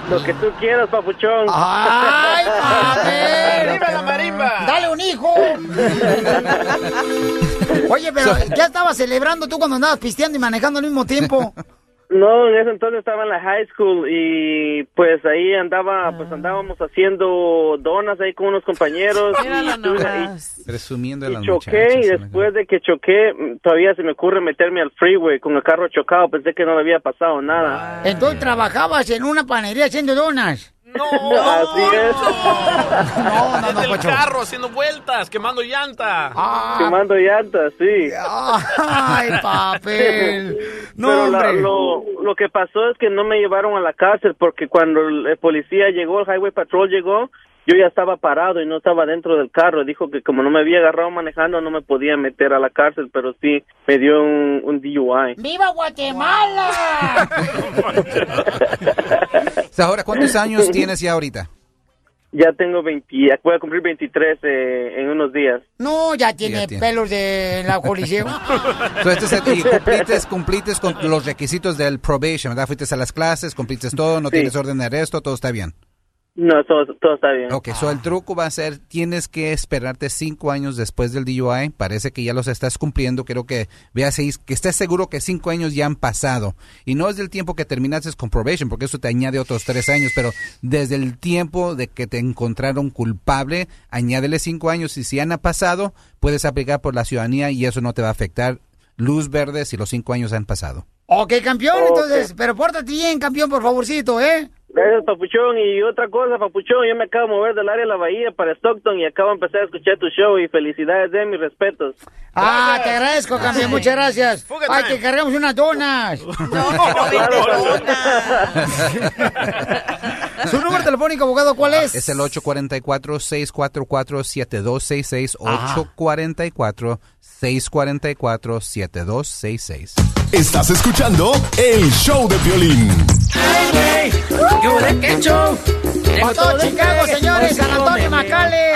Lo que tú quieras, papuchón. ¡Ay, (laughs) papel! ¡Viva la marimba! ¡Dale un hijo! Oye, pero (laughs) ¿qué estabas celebrando tú cuando andabas pisteando y manejando al mismo tiempo? No, en ese entonces estaba en la high school y pues ahí andaba, pues andábamos haciendo donas ahí con unos compañeros (laughs) y, Presumiendo y las choqué y después de que choqué todavía se me ocurre meterme al freeway con el carro chocado, pensé que no le había pasado nada. Entonces trabajabas en una panadería haciendo donas. (laughs) Así es. No, no, no, Desde el Pocho. carro haciendo vueltas, quemando llanta. Quemando llantas, sí. Ay, papel. (laughs) No, Pero la- hombre. lo, lo que pasó es que no me llevaron a la cárcel porque cuando el, el policía llegó, el Highway Patrol llegó, yo ya estaba parado y no estaba dentro del carro. Dijo que como no me había agarrado manejando no me podía meter a la cárcel, pero sí me dio un, un DUI. ¡Viva Guatemala! (laughs) O sea, ahora, ¿cuántos años (laughs) tienes ya ahorita? Ya tengo 20, voy a cumplir 23 eh, en unos días. No, ya tiene tiene. pelos de la coliseo. (laughs) Entonces, este y cumplites, cumplites con los requisitos del probation, ¿verdad? Fuiste a las clases, cumplites todo, no Sí. tienes orden de arresto, todo está bien. No, todo, todo está bien. Ok, so el truco va a ser, tienes que esperarte cinco años después del DUI. Parece que ya los estás cumpliendo. Quiero que veas ahí, que estés seguro que cinco años ya han pasado. Y no es del tiempo que terminaste con probation, porque eso te añade otros tres años, pero desde el tiempo de que te encontraron culpable, añádele cinco años. Y si han pasado, puedes aplicar por la ciudadanía y eso no te va a afectar. Luz verde si los cinco años han pasado. Ok, campeón, entonces, pero pórtate bien, campeón, por favorcito, ¿eh? Gracias, Papuchón. Y otra cosa, Papuchón, yo me acabo de mover del área de la Bahía para Stockton y acabo de empezar a escuchar tu show y felicidades de mis respetos. Ah, gracias. te agradezco, campeón, muchas gracias. Fúgate. Ay, que cargamos unas donas. (laughs) No, claro, donas. (laughs) Su número telefónico, abogado, ¿cuál es? Es el 844-644-7266, 844 644-7266. Estás escuchando el show de violín. ¡Ay, güey! ¡Qué show! Todo Chicago, señores, San Antonio Macale,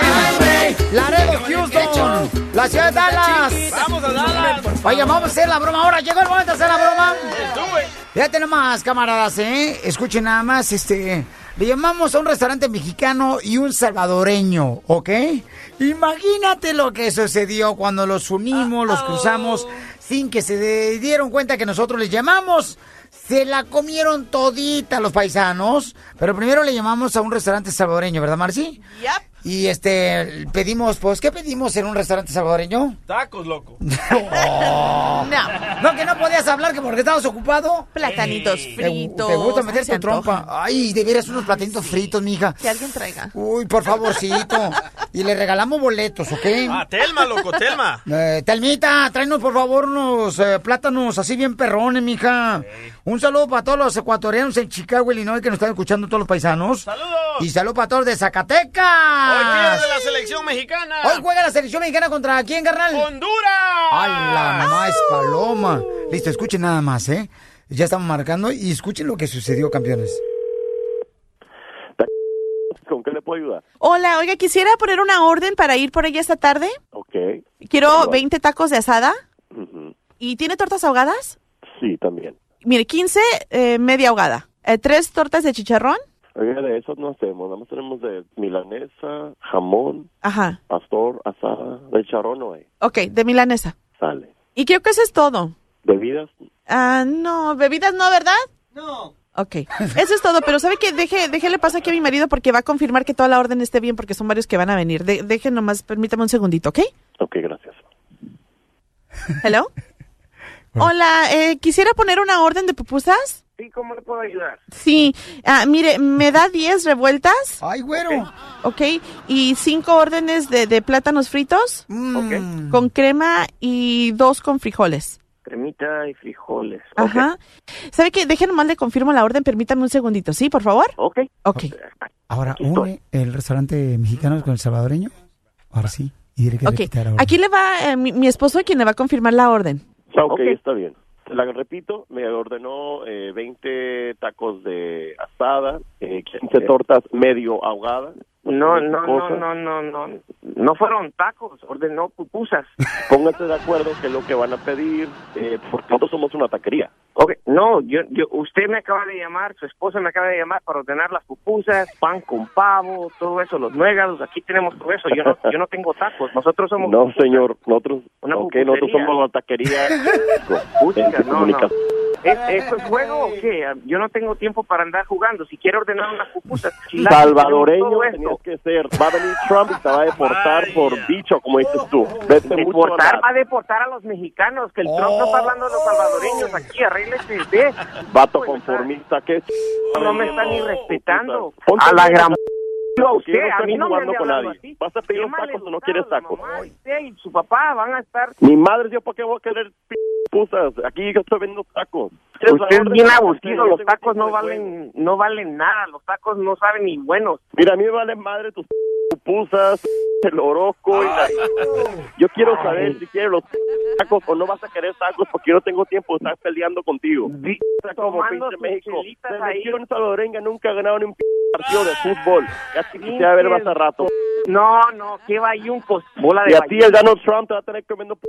Laredo, Houston, la ciudad de Dallas. Vamos a Dallas. Oye, vamos a hacer la broma ahora. Llegó el momento de hacer la broma. Fíjate nomás, camaradas, ¿eh? Escuchen nada más, este. Le llamamos a un restaurante mexicano y un salvadoreño, ¿ok? Imagínate lo que sucedió cuando los unimos, los cruzamos, sin que se dieron cuenta que nosotros les llamamos. Se la comieron todita los paisanos, pero primero le llamamos a un restaurante salvadoreño, ¿verdad, Marci? Y este, pedimos, pues, ¿qué pedimos en un restaurante salvadoreño? Tacos, loco. (laughs) Oh. No, que no podías hablar que porque estabas ocupado. Platanitos ¿Te- fritos. ¿Te, gusta meter tu trompa? Ay, de veras unos platanitos fritos, mija. Que alguien traiga. Uy, por favorcito. y le regalamos boletos, ¿ok? Ah, Telma, loco, Telma. Eh, Telmita, tráenos por favor unos eh, plátanos así bien perrones, mija. Un saludo para todos los ecuatorianos en Chicago, Illinois, que nos están escuchando todos los paisanos. ¡Saludos! Y saludo para todos de Zacatecas. Hoy pierde la selección mexicana. Hoy juega la selección mexicana contra quién, carnal? ¡Honduras! ¡Ay, la mamá es paloma! Listo, escuchen nada más, ¿eh? Ya estamos marcando y escuchen lo que sucedió, campeones. ¿Con qué le puedo ayudar? Hola, oiga, quisiera poner una orden para ir por ella esta tarde. Ok. Quiero 20 tacos de asada. ¿Y tiene tortas ahogadas? Sí, también. Mire, 15 eh, media ahogada. Eh, tres tortas de chicharrón. Oiga, de esos no hacemos. Nada más tenemos de milanesa, jamón, Ajá. pastor, asada. De charrón no hay. Ok, de milanesa. Sale. Y creo que eso es todo. ¿Bebidas? Ah, no, bebidas no, ¿verdad? No. Ok, eso es todo, pero ¿sabe qué? Deje, déjele pasar aquí a mi marido porque va a confirmar que toda la orden esté bien porque son varios que van a venir. De, deje nomás, permítame un segundito, ¿ok? Ok, gracias. Hello. (laughs) Hola, eh, quisiera poner una orden de pupusas. Sí, ¿cómo le puedo ayudar? Sí, ah, mire, me da 10 revueltas. Ay, güero. Ok, y cinco órdenes de, de plátanos fritos. Mm. Con crema y dos con frijoles. Cremita y frijoles. Ajá. ¿Sabe qué? Deje nomás le confirmo la orden, permítame un segundito, ¿sí? Por favor. Ok. Ok. Ahora, une el restaurante mexicano con el salvadoreño. Ahora sí. Y dile que orden. aquí le va eh, mi, mi esposo quien le va a confirmar la orden. Ok, está bien. La repito, me ordenó eh, 20 tacos de asada, eh, 15 tortas medio ahogadas. No, no, no, no, no, no. No fueron tacos, ordenó pupusas. Pónganse de acuerdo que es lo que van a pedir, eh, porque nosotros somos una taquería. Ok, no, yo, yo, usted me acaba de llamar, su esposa me acaba de llamar para ordenar las pupusas, pan con pavo, todo eso, los nuegados, aquí tenemos todo eso. Yo no, yo no tengo tacos, nosotros somos. No, señor, nosotros, Una nosotros somos la taquería. Puchica, en no, no. ¿Es, ¿Esto es juego o qué? Yo no tengo tiempo para andar jugando. Si quiero ordenar unas pupusas, (laughs) Salvadoreño tenías que ser. Va a venir Trump y te va a deportar por bicho, como dices tú. Vete Deportar, va a deportar a los mexicanos, que el Trump no está hablando de los salvadoreños aquí, arréglese, ve. Vato conformista, que No me está ni respetando. Ponte A la gran a usted, a mí no me ande con nadie. ¿Vas a pedir los tacos o no quieres tacos? usted y su papá van a estar... Mi madre, yo para qué voy a querer p- puzas. Aquí yo estoy vendiendo tacos. Usted es bien abusivo, los tacos no valen, no valen nada, los tacos no saben ni buenos. Mira, a mí me valen madre tus pupusas, el oroco. y la- Yo quiero saber si quieres los tacos o no vas a querer tacos porque yo no tengo tiempo de estar peleando contigo. Como pinche México. ahí. Selección salvadoreña nunca ha ganado ni un partido de fútbol. Quisiera ver más a rato. No, no, qué bayuncos, bola de Y a ti el Donald Trump te va a tener comiendo p-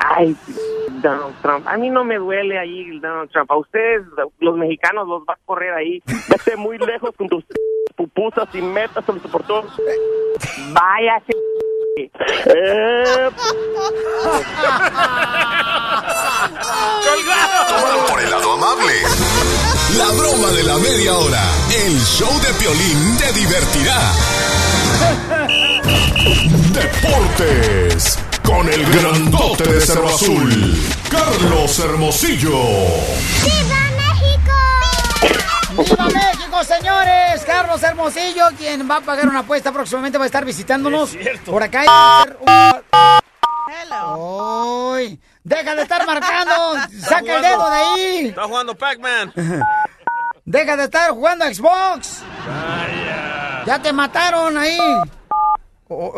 Ay, Donald Trump. A mí no me duele ahí el Donald Trump. A ustedes, los mexicanos, los va a correr ahí. Vete muy lejos con tus pupusas y metas por todos. Váyase. Eh, Por el lado amable. La broma de la media hora. El show de Piolín te divertirá. Deportes. Con el grandote de Cerro Azul. Carlos Hermosillo. ¡Viva México, señores! Carlos Hermosillo, quien va a pagar una apuesta próximamente, va a estar visitándonos por acá. y va a hacer un- ¡Ay! ¡Deja de estar marcando! (laughs) ¡Saca el dedo de ahí! Está jugando Pac-Man. (laughs) ¡Deja de estar jugando a Xbox! ¡Ya te mataron ahí! O-.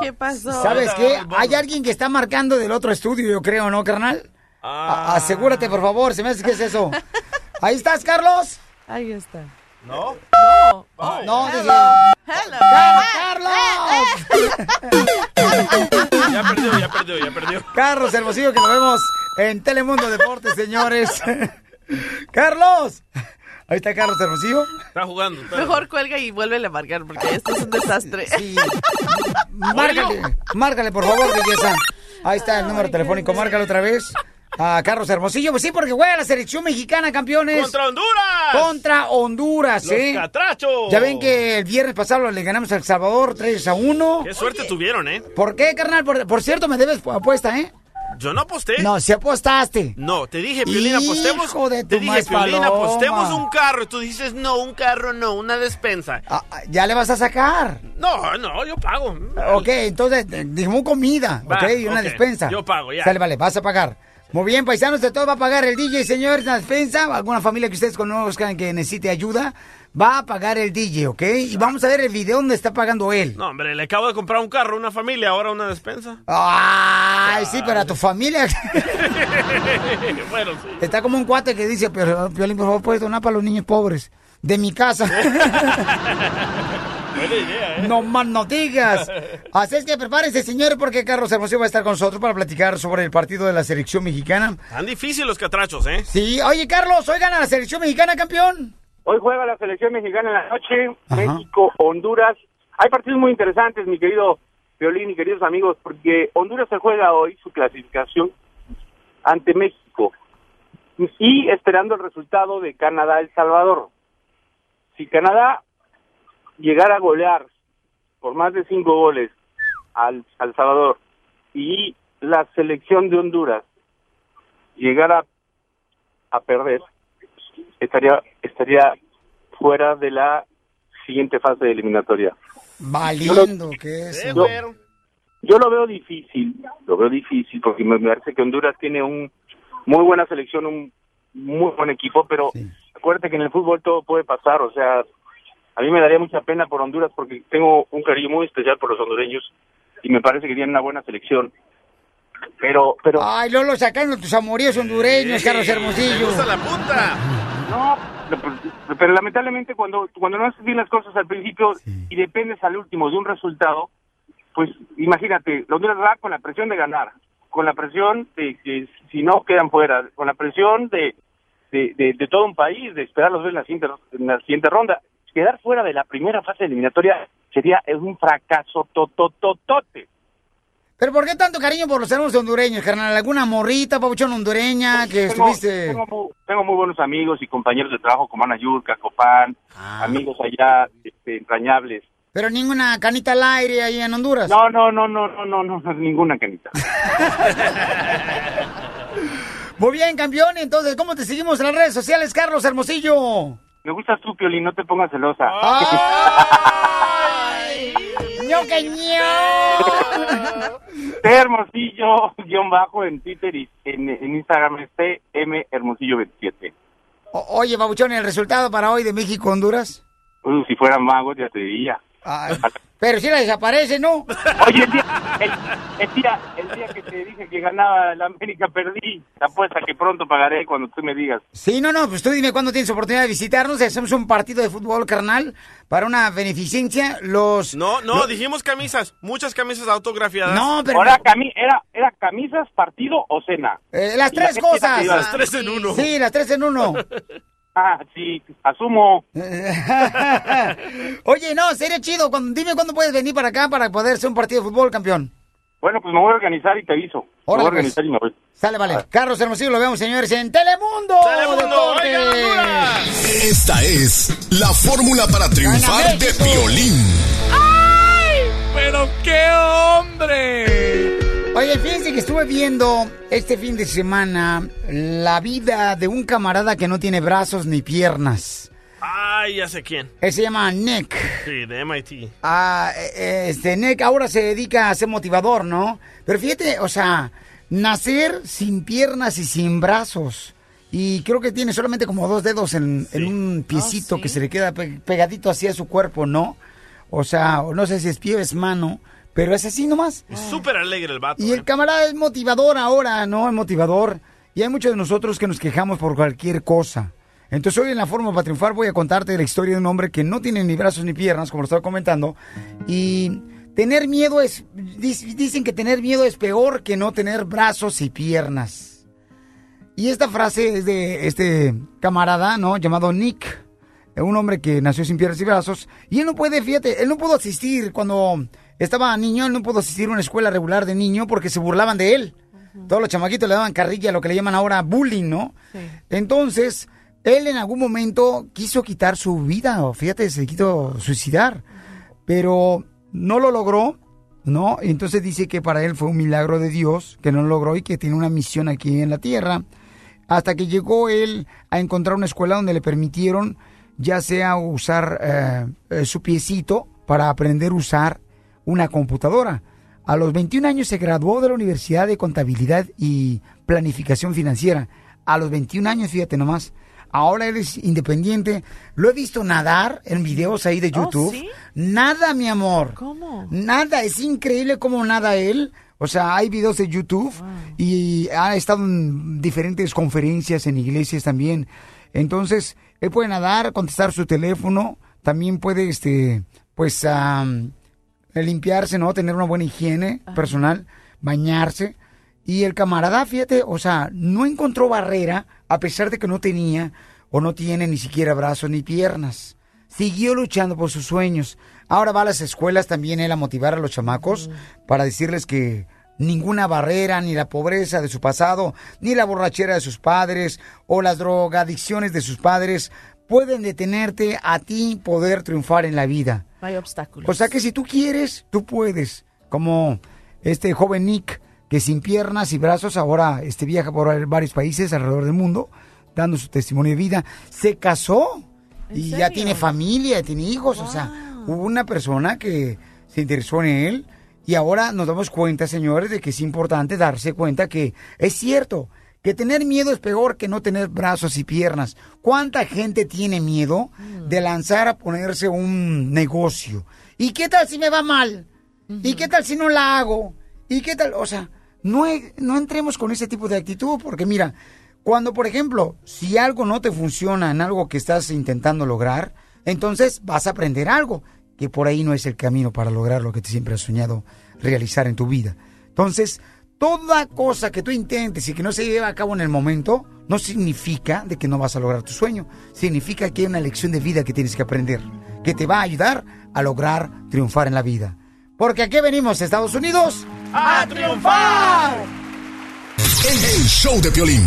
¿Qué pasó? ¿Sabes qué? Hay alguien que está marcando del otro estudio, yo creo, ¿no, carnal? A- asegúrate, por favor, se me hace que es eso. (laughs) Ahí estás, Carlos. Ahí está. ¿No? No. Oh, no. Hello. ¡Carlos! Ya perdió, ya perdió, ya perdió. Carlos Hermosillo, que lo vemos en Telemundo Deportes, señores. ¡Carlos! Ahí está Carlos Hermosillo. Está jugando. está- Mejor cuelga y vuelve a marcar porque esto es un desastre. Márcale, márcale, por favor, belleza. Ahí está el número telefónico, márcalo otra vez. A Carlos Hermosillo, pues sí, porque juega la selección mexicana, campeones. ¡Contra Honduras! Contra Honduras, Los ¿eh? catrachos. Ya ven que el viernes pasado le ganamos a El Salvador 3 a 1. Qué suerte tuvieron, ¿eh? ¿Por qué, carnal? Por, por cierto, me debes apuesta, ¿eh? Yo no aposté. No, si apostaste. No, te dije, Piolín, apostemos. Hijo de te dije, Piolín, paloma. apostemos un carro. Y tú dices, no, un carro no, una despensa. Ah, Ya le vas a sacar. No, no, yo pago. Ok, entonces eh, dijimos comida, Va, ok, y una despensa. yo pago, ya. Sale, vale, vas a pagar. Muy bien, paisanos, de todo va a pagar el DJ, señores, la despensa. Alguna familia que ustedes conozcan que necesite ayuda, va a pagar el DJ, ¿ok? Y vamos a ver el video donde está pagando él. No, hombre, le acabo de comprar un carro una familia, ahora una despensa. Ay, sí, para tu familia. (laughs) (laughs) bueno, sí. Está como un cuate que dice, pero Piolín, por favor, puedes donar para los niños pobres de mi casa. (laughs) Buena idea, ¿eh? No más no digas. (laughs) Así es que prepárense, señores, porque Carlos Hermosillo va a estar con nosotros para platicar sobre el partido de la selección mexicana. Tan difícil los catrachos, ¿eh? Sí, oye, Carlos, oigan a la selección mexicana, campeón. Hoy juega la selección mexicana en la noche, México, Honduras. Hay partidos muy interesantes, mi querido Violín y queridos amigos, porque Honduras se juega hoy su clasificación ante México y esperando el resultado de Canadá-El Salvador. Si Canadá llegara a golear por más de cinco goles al, al Salvador y la selección de Honduras llegara a perder, estaría estaría fuera de la siguiente fase de eliminatoria. Valiendo que es. Yo, yo lo veo difícil, lo veo difícil porque me me parece que Honduras tiene un muy buena selección, un muy buen equipo, pero acuérdate que en el fútbol todo puede pasar, o sea, a mí me daría mucha pena por Honduras porque tengo un cariño muy especial por los hondureños y me parece que tienen una buena selección. Pero, pero Ay, Lolo, sacando tus amoríos hondureños, Carlos Hermosillo. la punta. No, pero, pero lamentablemente cuando, cuando no haces bien las cosas al principio y dependes al último de un resultado, pues imagínate, los Honduras va con la presión de ganar, con la presión de que si no quedan fuera, con la presión de, de, de, de todo un país, de esperarlos ver en la, siguiente, en la siguiente ronda quedar fuera de la primera fase eliminatoria sería un fracaso totototote. ¿Pero por qué tanto cariño por los hermanos hondureños, carnal? ¿Alguna morrita, pabuchón hondureña que tengo, estuviste...? Tengo muy, buenos amigos y compañeros de trabajo como Ana Yurka, Copán, ah. amigos allá este, entrañables. Pero ninguna canita al aire ahí en Honduras. No, no, no, no, no, no, no, ninguna canita. (laughs) Muy bien, campeón. Entonces, ¿cómo te seguimos en las redes sociales, Carlos Hermosillo? Me gustas tú, Piolín, no te pongas celosa. ¡Ño que ño! (laughs) T Hermosillo, guion bajo en Twitter y en, en Instagram es TM Hermosillo 27. O- oye, Babuchón, ¿el resultado para hoy de México-Honduras? Uh, si fueran magos ya te diría. Ay, Pero si la desaparece, ¿no? Oye, el día, el, el día, el día que te dije que ganaba la América perdí. Te apuesta que pronto pagaré cuando tú me digas. Sí, no, no, pues tú dime cuándo tienes oportunidad de visitarnos. Hacemos un partido de fútbol carnal para una beneficencia. Los. No, no, dijimos camisas. Muchas camisas autografiadas. No, pero. Ahora, cami era, ¿Era camisas, partido o cena? Eh, las Y la tres cosas. Las tres en uno. Sí, las tres en uno. (laughs) Ah, sí, asumo. (laughs) Oye, no, sería chido. Cuando, dime cuándo puedes venir para acá para poder hacer un partido de fútbol, campeón. Bueno, pues me voy a organizar y te aviso. me voy a organizar pues. y me voy. Sale, vale. Carlos Hermosillo, lo vemos, señores, en Telemundo. ¡Telemundo! Deportes. Esta es la fórmula para triunfar de violín. ¡Pero qué hombre! Oye, fíjense que estuve viendo este fin de semana la vida de un camarada que no tiene brazos ni piernas. Ay, ya sé quién. Él se llama Nick. Sí, de MIT. Ah, eh, este Nick ahora se dedica a ser motivador, ¿no? Pero fíjate, o sea, nacer sin piernas y sin brazos. Y creo que tiene solamente como dos dedos en, en un piecito que se le queda pe- pegadito hacia su cuerpo, ¿no? O sea, no sé si es pie o es mano, pero es así nomás. Es súper alegre el vato. Y el camarada es motivador ahora, ¿no? Es motivador. Y hay muchos de nosotros que nos quejamos por cualquier cosa. Entonces hoy en la forma para triunfar voy a contarte la historia de un hombre que no tiene ni brazos ni piernas, como lo estaba comentando. Y tener miedo es... dic- Dicen que tener miedo es peor que no tener brazos y piernas. Y esta frase es de este camarada, ¿no? Llamado Nick. Un hombre que nació sin piernas y brazos. Y él no puede, fíjate, él no pudo asistir cuando estaba niño, él no pudo asistir a una escuela regular de niño porque se burlaban de él. Todos los chamaquitos le daban carrilla, lo que le llaman ahora bullying, ¿no? Entonces, él en algún momento quiso quitar su vida, o fíjate, se quiso suicidar, pero no lo logró, ¿no? Entonces dice que para él fue un milagro de Dios, que no lo logró y que tiene una misión aquí en la tierra, hasta que llegó él a encontrar una escuela donde le permitieron ya sea usar eh, eh, su piecito para aprender a usar una computadora. A los 21 años se graduó de la Universidad de Contabilidad y Planificación Financiera. A los 21 años, fíjate nomás. Ahora él es independiente. Lo he visto nadar en videos ahí de YouTube. ¿sí? Nada, mi amor. ¿Cómo? Nada, es increíble cómo nada él. O sea, hay videos de YouTube y ha estado en diferentes conferencias en iglesias también. Entonces, él puede nadar, contestar su teléfono, también puede, este, pues, am, limpiarse, ¿no? Tener una buena higiene personal, bañarse. Y el camarada, fíjate, o sea, no encontró barrera a pesar de que no tenía o no tiene ni siquiera brazos ni piernas. Siguió luchando por sus sueños. Ahora va a las escuelas también él a motivar a los chamacos para decirles que ninguna barrera, ni la pobreza de su pasado, ni la borrachera de sus padres o las drogadicciones de sus padres pueden detenerte a ti poder triunfar en la vida. No hay obstáculos. O sea que si tú quieres, tú puedes. Como este joven Nick, que sin piernas y brazos ahora este, viaja por varios países alrededor del mundo, dando su testimonio de vida. Se casó y ya tiene familia, tiene hijos. O sea, hubo una persona que se interesó en él. Y ahora nos damos cuenta, señores, de que es importante darse cuenta que es cierto que tener miedo es peor que no tener brazos y piernas. ¿Cuánta gente tiene miedo de lanzar a ponerse un negocio? ¿Y qué tal si me va mal? ¿Y qué tal si no la hago? ¿Y qué tal? O sea, no, no entremos con ese tipo de actitud, porque mira, cuando, por ejemplo, si algo no te funciona en algo que estás intentando lograr, entonces vas a aprender algo, que por ahí no es el camino para lograr lo que te siempre has soñado realizar en tu vida. Entonces, toda cosa que tú intentes y que no se lleve a cabo en el momento, no significa de que no vas a lograr tu sueño. Significa que hay una lección de vida que tienes que aprender, que te va a ayudar a lograr triunfar en la vida. Porque aquí venimos, Estados Unidos, a triunfar. El, el show de Piolín.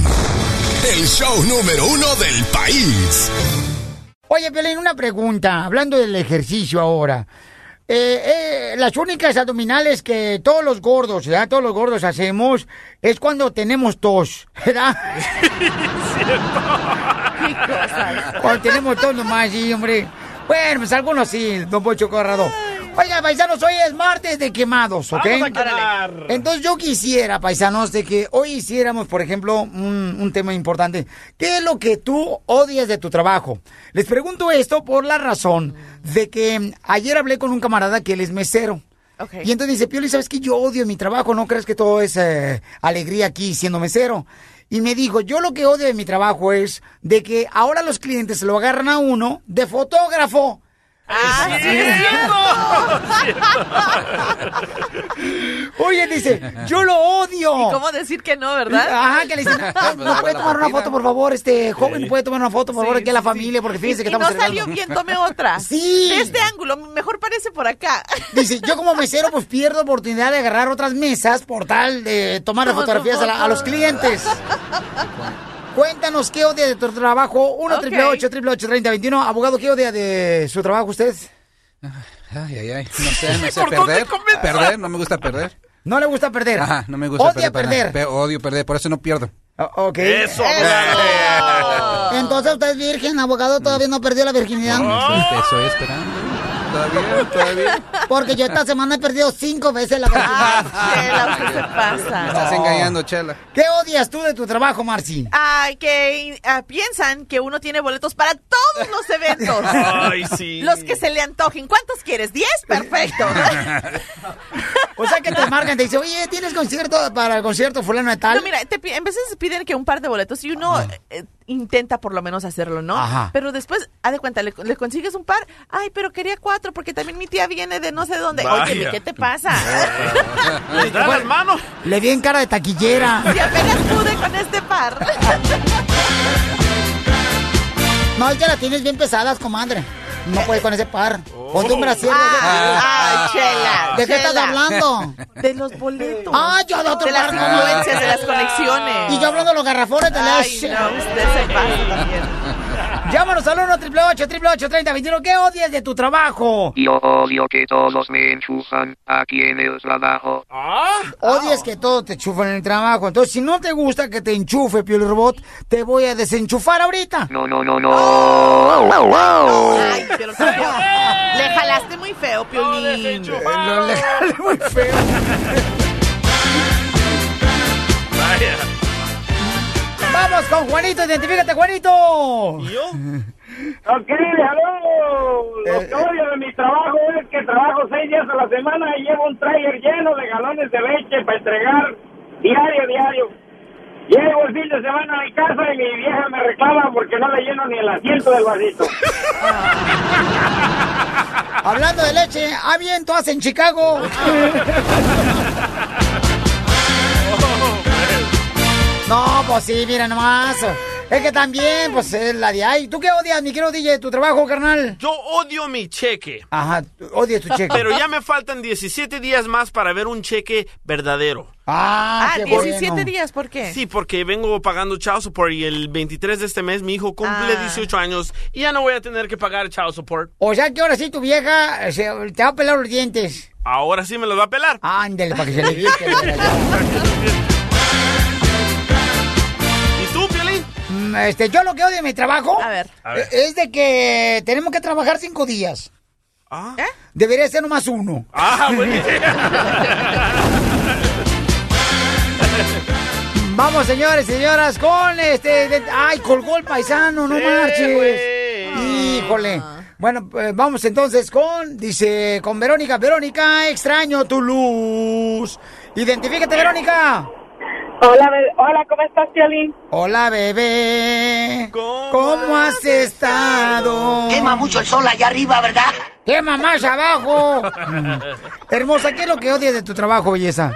El show número uno del país. Oye, Pelín, una pregunta, hablando del ejercicio ahora. Eh, eh, las únicas abdominales que todos los gordos, ¿verdad? Todos los gordos hacemos es cuando tenemos tos, ¿verdad? (laughs) Cuando tenemos tos nomás, sí, hombre. Bueno, pues algunos sí, don Pocho Corrado. Oiga, paisanos, hoy es martes de quemados, ¿ok? Vamos a quemar. Entonces yo quisiera, paisanos, de que hoy hiciéramos, por ejemplo, un, un tema importante. ¿Qué es lo que tú odias de tu trabajo? Les pregunto esto por la razón de que ayer hablé con un camarada que él es mesero. Y entonces dice, Pioli, ¿sabes que Yo odio mi trabajo, ¿no crees que todo es eh, alegría aquí siendo mesero? Y me dijo, yo lo que odio de mi trabajo es de que ahora los clientes se lo agarran a uno de fotógrafo. Ah, Oye, dice, yo lo odio. ¿Y cómo decir que no, verdad? Ajá, que le dicen, (laughs) "Ah, ¿no puede tomar una foto, por favor? Este joven, ¿no puede tomar una foto, por favor, aquí a la familia? Porque fíjese que y no estamos salió celebrando". bien, tome otra. (laughs) Sí. De este ángulo, mejor parece por acá. (laughs) Dice, yo como mesero pues pierdo oportunidad de agarrar otras mesas por tal de tomar fotografías a, la- a los clientes. Cuéntanos qué odia de tu trabajo. 1 Ok. triple 8 3021 Abogado, ¿qué odia de su trabajo usted? Ay, ay, ay. No sé, no sé (laughs) ¿Por dónde perder. Perder, no me gusta perder. No le gusta perder. Ajá, no me gusta Odia perder. perder. odio perder, por eso no pierdo. ok. Eso, (laughs) Entonces usted es virgen, abogado, todavía no perdió la virginidad. No, te estoy esperando. Porque yo esta semana he perdido cinco veces la virginidad. Chela, usted se pasa. Me estás engañando, Chela. ¿Qué odias tú de tu trabajo, Marci? Ay, que ah, piensan que uno tiene boletos para todos los eventos. Ay, sí. Los que se le antojen. ¿Cuántos quieres? ¿Diez? Perfecto. (laughs) O sea que te marcan, te dicen, oye, ¿tienes concierto para el concierto fulano de tal? No, mira, te en veces piden que un par de boletos y uno eh, intenta por lo menos hacerlo, ¿no? Ajá. Pero después, haz de cuenta, le, le consigues un par. Ay, pero quería cuatro porque también mi tía viene de no sé dónde. Vaya. Oye, ¿qué te pasa? (laughs) ¿Les da las manos? Le vi en cara de taquillera. (laughs) Si apenas pude con este par. No, ya la tienes bien pesadas, comadre. No puedes con ese par. Ponte un brasier. Ay, Chela. ¿De qué estás hablando? De los boletos. Ah, yo de otro De las influencias, comadre. de las conexiones. Y yo hablando de los garrafones de Ay, leche. no, usted se pasa también. Llámanos al 1 888 3021 ¿Qué odias de tu trabajo? Yo odio que todos me enchufan aquí en el trabajo. Odias que todo te enchufan en el trabajo. Entonces, si no te gusta que te enchufe, Pioli Robot, te voy a desenchufar ahorita. No, no, no, no. Ay, pero qué feo. Le jalaste muy feo, Piolín. Lo le jalé muy feo. (laughs) Vaya. Vamos con Juanito, identifícate, Juanito. ¿Y yo? (laughs) Ok, aló. Lo que odio de mi trabajo es que trabajo seis días a la semana y llevo un trailer lleno de galones de leche para entregar diario, diario. Llego el fin de semana a mi casa y mi vieja me reclama porque no le lleno ni el asiento del vasito. (laughs) Hablando de leche, ¿ah bien, tú en Chicago? (laughs) No, pues sí, mira nomás. Es que también, pues es la de ahí. ¿Tú qué odias, mi querido DJ, de tu trabajo, carnal? Yo odio mi cheque. Ajá, odias tu cheque. Pero ya me faltan 17 días más para ver un cheque verdadero. Ah, Ah, qué 17 bueno. días, ¿por qué? Sí, porque vengo pagando child support y el 23 de este mes mi hijo cumple Ah. 18 años y ya no voy a tener que pagar child support. O sea que ahora sí tu vieja eh, se- te va a pelar los dientes. Ahora sí me los va a pelar. Ándale, para que se le quite. (laughs) Este, yo lo que odio de mi trabajo A ver. A ver. eh, es de que tenemos que trabajar cinco días. Ah, Debería ser nomás uno. ah. (laughs) Vamos, señores y señoras, con este... de- ¡Ay, colgó el paisano! ¡No Sí, marches! güey. ¡Híjole! Bueno, pues vamos entonces con... Dice, con Verónica. Verónica, extraño tu luz. Identifícate, Verónica. Hola, hola, ¿cómo estás, Piolín? Hola, bebé. ¿Cómo, has estado? Quema mucho el sol allá arriba, ¿verdad? ¡Quema más abajo! (laughs) Hermosa, ¿qué es lo que odias de tu trabajo, belleza?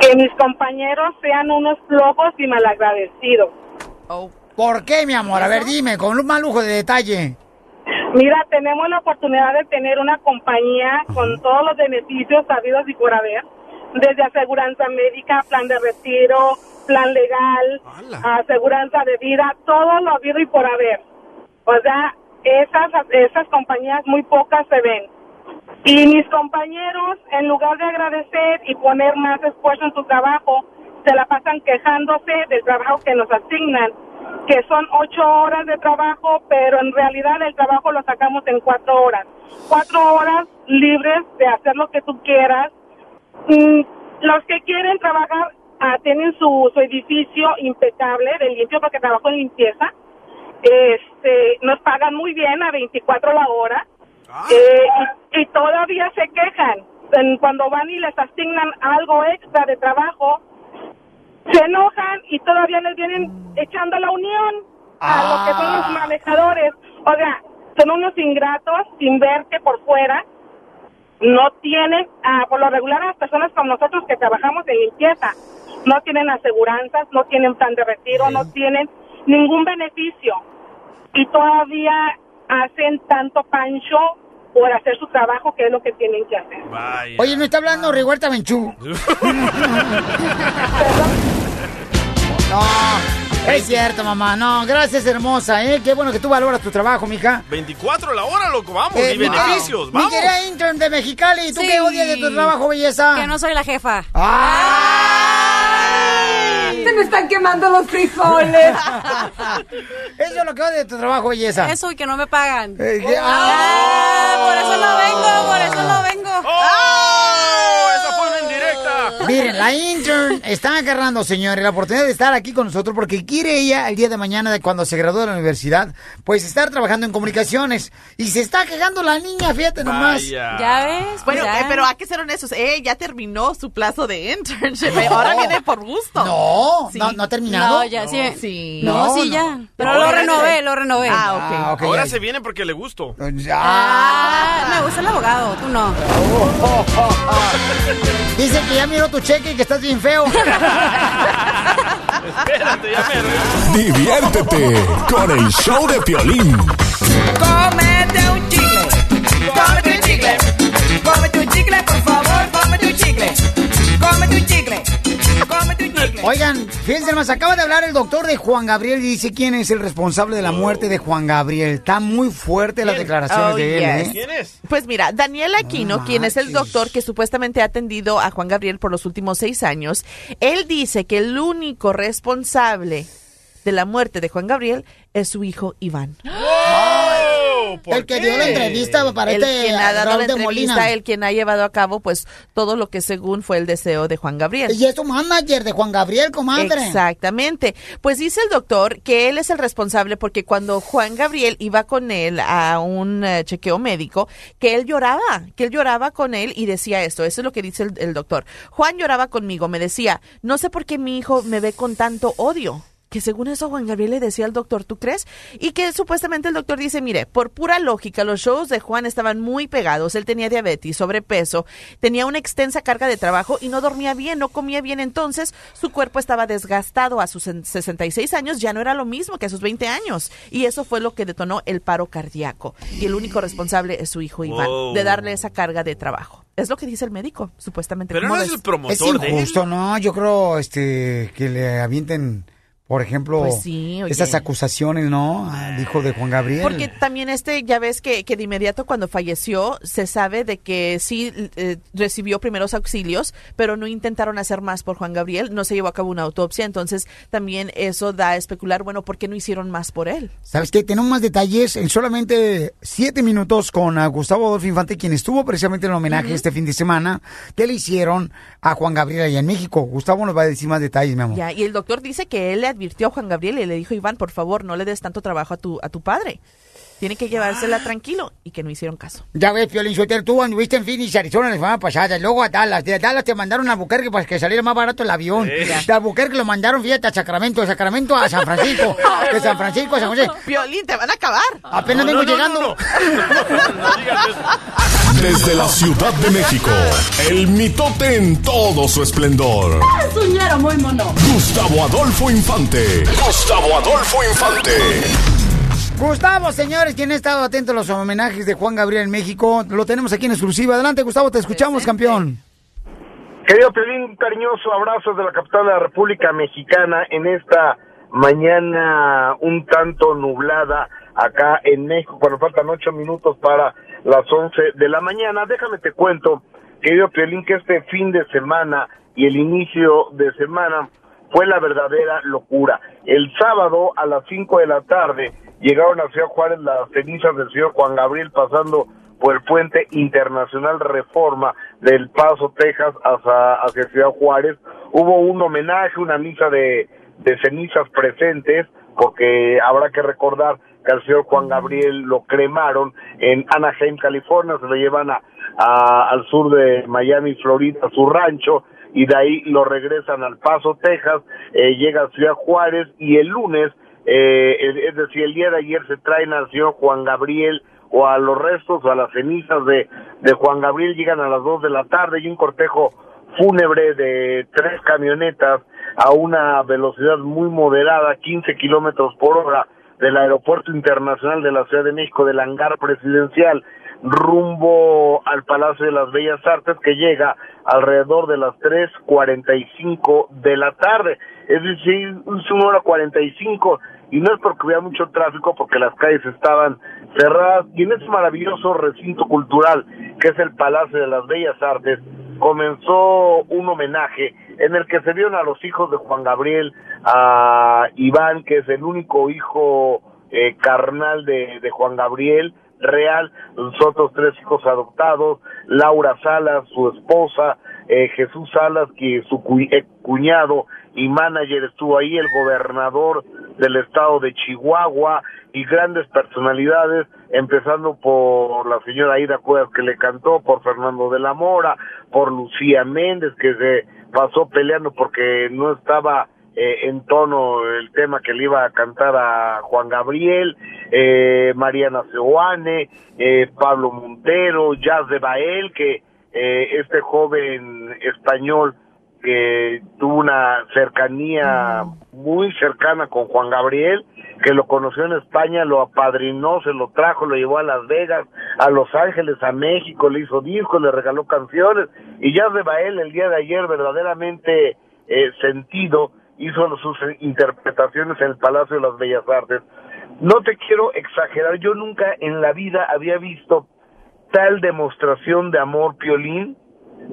Que mis compañeros sean unos flojos y malagradecidos. Oh. ¿Por qué, mi amor? A ver, dime, con un mal lujo de detalle. Mira, tenemos la oportunidad de tener una compañía con todos los beneficios sabidos y por haber, desde aseguranza médica, plan de retiro, plan legal, aseguranza de vida, todo lo habido y por haber. O sea, esas, esas compañías muy pocas se ven. Y mis compañeros, en lugar de agradecer y poner más esfuerzo en su trabajo, se la pasan quejándose del trabajo que nos asignan que son ocho horas de trabajo, pero en realidad el trabajo lo sacamos en cuatro horas. Cuatro horas libres de hacer lo que tú quieras. Los que quieren trabajar ah, tienen su, su edificio impecable de limpio porque trabajo en limpieza. Este, nos pagan muy bien a 24 la hora. Eh, y, y todavía se quejan cuando van y les asignan algo extra de trabajo se enojan y todavía les vienen echando la unión a lo que son los manejadores. O sea, son unos ingratos sin ver que por fuera no tienen, ah, por lo regular las personas como nosotros que trabajamos en limpieza, no tienen aseguranzas, no tienen plan de retiro, no tienen ningún beneficio y todavía hacen tanto pancho por hacer su trabajo que es lo que tienen que hacer. Oye, ¿no está hablando Rihuerta Menchú? (laughs) (laughs) No, es cierto, mamá. No, gracias, hermosa, ¿eh? Qué bueno que tú valoras tu trabajo, mija. 24 la hora, loco, vamos, Eh, y mi- beneficios, Mi vamos. querida intern de Mexicali, ¿tú Sí. qué odias de tu trabajo, belleza? Que no soy la jefa. Se me están quemando los frijoles. (laughs) Eso es lo que odio de tu trabajo, belleza. Eso y que no me pagan. Eh, Ah, por eso no vengo, por eso no vengo. ¡Oh! ¡Esa fue una indirecta! Miren, la intern está agarrando, señores, la oportunidad de estar aquí con nosotros porque quiere ella el día de mañana, de cuando se gradúe de la universidad, pues estar trabajando en comunicaciones. Y se está quejando la niña, fíjate nomás. Ya ves. Bueno, ya. eh, pero hay que ser honestos. Eh, ya terminó su plazo de internship. eh, Ahora viene por gusto. No, no, no ha terminado. No, ya, sí. Sí. No, No, sí, no. ya. Pero No, lo ya, renové, ya. lo renové. Ah, ok. Ahora se viene porque le gusto. Ah, me gusta el abogado, tú no. Dice que ya miró tu cheque y que estás bien feo. (laughs) Espérate, ya me Diviértete con el show de Piolín. Cómete un Oigan, fíjense más, acaba de hablar el doctor de Juan Gabriel y dice quién es el responsable de la muerte de Juan Gabriel. Está muy fuerte las declaraciones Oh, de él, yes. ¿eh? Pues mira, Daniel Aquino, quien es el doctor que supuestamente ha atendido a Juan Gabriel por los últimos seis años, él dice que el único responsable de la muerte de Juan Gabriel es su hijo Iván. El que dio la entrevista para el este quien ha dado Raúl la de entrevista, Molina. el quien ha llevado a cabo pues todo lo que según fue el deseo de Juan Gabriel. Y es tu manager de Juan Gabriel, comadre. Exactamente. Pues dice el doctor que él es el responsable porque cuando Juan Gabriel iba con él a un eh, chequeo médico, que él lloraba, que él lloraba con él y decía esto, eso es lo que dice el, el doctor. Juan lloraba conmigo, me decía, no sé por qué mi hijo me ve con tanto odio. Que según eso Juan Gabriel le decía al doctor, ¿tú crees? Y que supuestamente el doctor dice, mire, por pura lógica, los shows de Juan estaban muy pegados, él tenía diabetes, sobrepeso, tenía una extensa carga de trabajo y no dormía bien, no comía bien, entonces su cuerpo estaba desgastado a sus en- 66 años, ya no era lo mismo que a sus 20 años. Y eso fue lo que detonó el paro cardíaco. Y el único responsable es su hijo Iván, Wow. de darle esa carga de trabajo. Es lo que dice el médico, supuestamente. Pero ¿Cómo no es el promotor Es injusto, ¿no? Yo creo este que le avienten, por ejemplo, Pues sí, esas acusaciones, ¿no? Al hijo de Juan Gabriel. Porque también este, ya ves que, que de inmediato cuando falleció, se sabe de que sí eh, recibió primeros auxilios, pero no intentaron hacer más por Juan Gabriel, no se llevó a cabo una autopsia, entonces también eso da a especular, bueno, ¿por qué no hicieron más por él? ¿Sabes qué? Tenemos más detalles en solamente siete minutos con ah, Gustavo Adolfo Infante, quien estuvo precisamente en el homenaje este fin de semana que le hicieron a Juan Gabriel allá en México. Gustavo nos va a decir más detalles, mi amor. Ya, y el doctor dice que él le advirtió a Juan Gabriel y le dijo, Iván, por favor, no le des tanto trabajo a tu, a tu padre. Tiene que llevársela tranquilo y que no hicieron caso. Ya ves, Piolín Sotero, tú anduviste en Phoenix, Arizona la semana pasada, luego a Dallas. De Dallas te mandaron a Albuquerque para que saliera más barato el avión. Sí. De Albuquerque lo mandaron, fíjate, a Sacramento, de Sacramento a San Francisco, (laughs) de San Francisco a San José. Piolín, te van a acabar. Apenas No, vengo no, no, llegando. Desde la Ciudad de México, el mitote en todo su esplendor. Es un ñero muy mono. Gustavo Adolfo Infante. Gustavo Adolfo Infante. Gustavo, señores, quien ha estado atento a los homenajes de Juan Gabriel en México, lo tenemos aquí en exclusiva. Adelante, Gustavo, te escuchamos, campeón. Querido Pelín, un cariñoso abrazo de la capital de la República Mexicana en esta mañana un tanto nublada acá en México, cuando faltan ocho minutos para las once de la mañana. Déjame te cuento, querido Pelín, que este fin de semana y el inicio de semana fue la verdadera locura. El sábado a las 5 de la tarde llegaron a Ciudad Juárez las cenizas del señor Juan Gabriel pasando por el puente internacional Reforma del Paso, Texas, hacia, hacia Ciudad Juárez. Hubo un homenaje, una misa de, cenizas presentes, porque habrá que recordar que al señor Juan Gabriel lo cremaron en Anaheim, California, se lo llevan a, a- al sur de Miami, Florida, a su rancho, y de ahí lo regresan al Paso, Texas, eh, llega a Ciudad Juárez, y el lunes, eh, es- decir, el día de ayer se traen al señor Juan Gabriel o a los restos o a las cenizas de, de Juan Gabriel, llegan a las dos de la tarde y un cortejo fúnebre de tres camionetas a una velocidad muy moderada, 15 kilómetros por hora, del Aeropuerto Internacional de la Ciudad de México, del hangar presidencial, rumbo al Palacio de las Bellas Artes, que llega alrededor de las 3.45 de la tarde. Es decir, es una hora 45, y no es porque hubiera mucho tráfico, porque las calles estaban cerradas, y en ese maravilloso recinto cultural, que es el Palacio de las Bellas Artes, comenzó un homenaje en el que se vieron a los hijos de Juan Gabriel, a Iván, que es el único hijo eh, carnal de, de Juan Gabriel, real, los otros tres hijos adoptados, Laura Salas, su esposa, eh, Jesús Salas, que su cu- eh, cuñado y manager estuvo ahí, el gobernador del estado de Chihuahua y grandes personalidades, empezando por la señora Aida Cuevas que le cantó, por Fernando de la Mora, por Lucía Méndez que se pasó peleando porque no estaba eh, en tono el tema que le iba a cantar a Juan Gabriel, eh, Mariana Seoane, eh, Pablo Montero, Jazz de Bael, que eh, este joven español que tuvo una cercanía muy cercana con Juan Gabriel, que lo conoció en España, lo apadrinó, se lo trajo, lo llevó a Las Vegas, a Los Ángeles, a México, le hizo discos, le regaló canciones, y Jazz de Bael el día de ayer verdaderamente eh, sentido hizo sus interpretaciones en el Palacio de las Bellas Artes. No te quiero exagerar, yo nunca en la vida había visto tal demostración de amor, Piolín,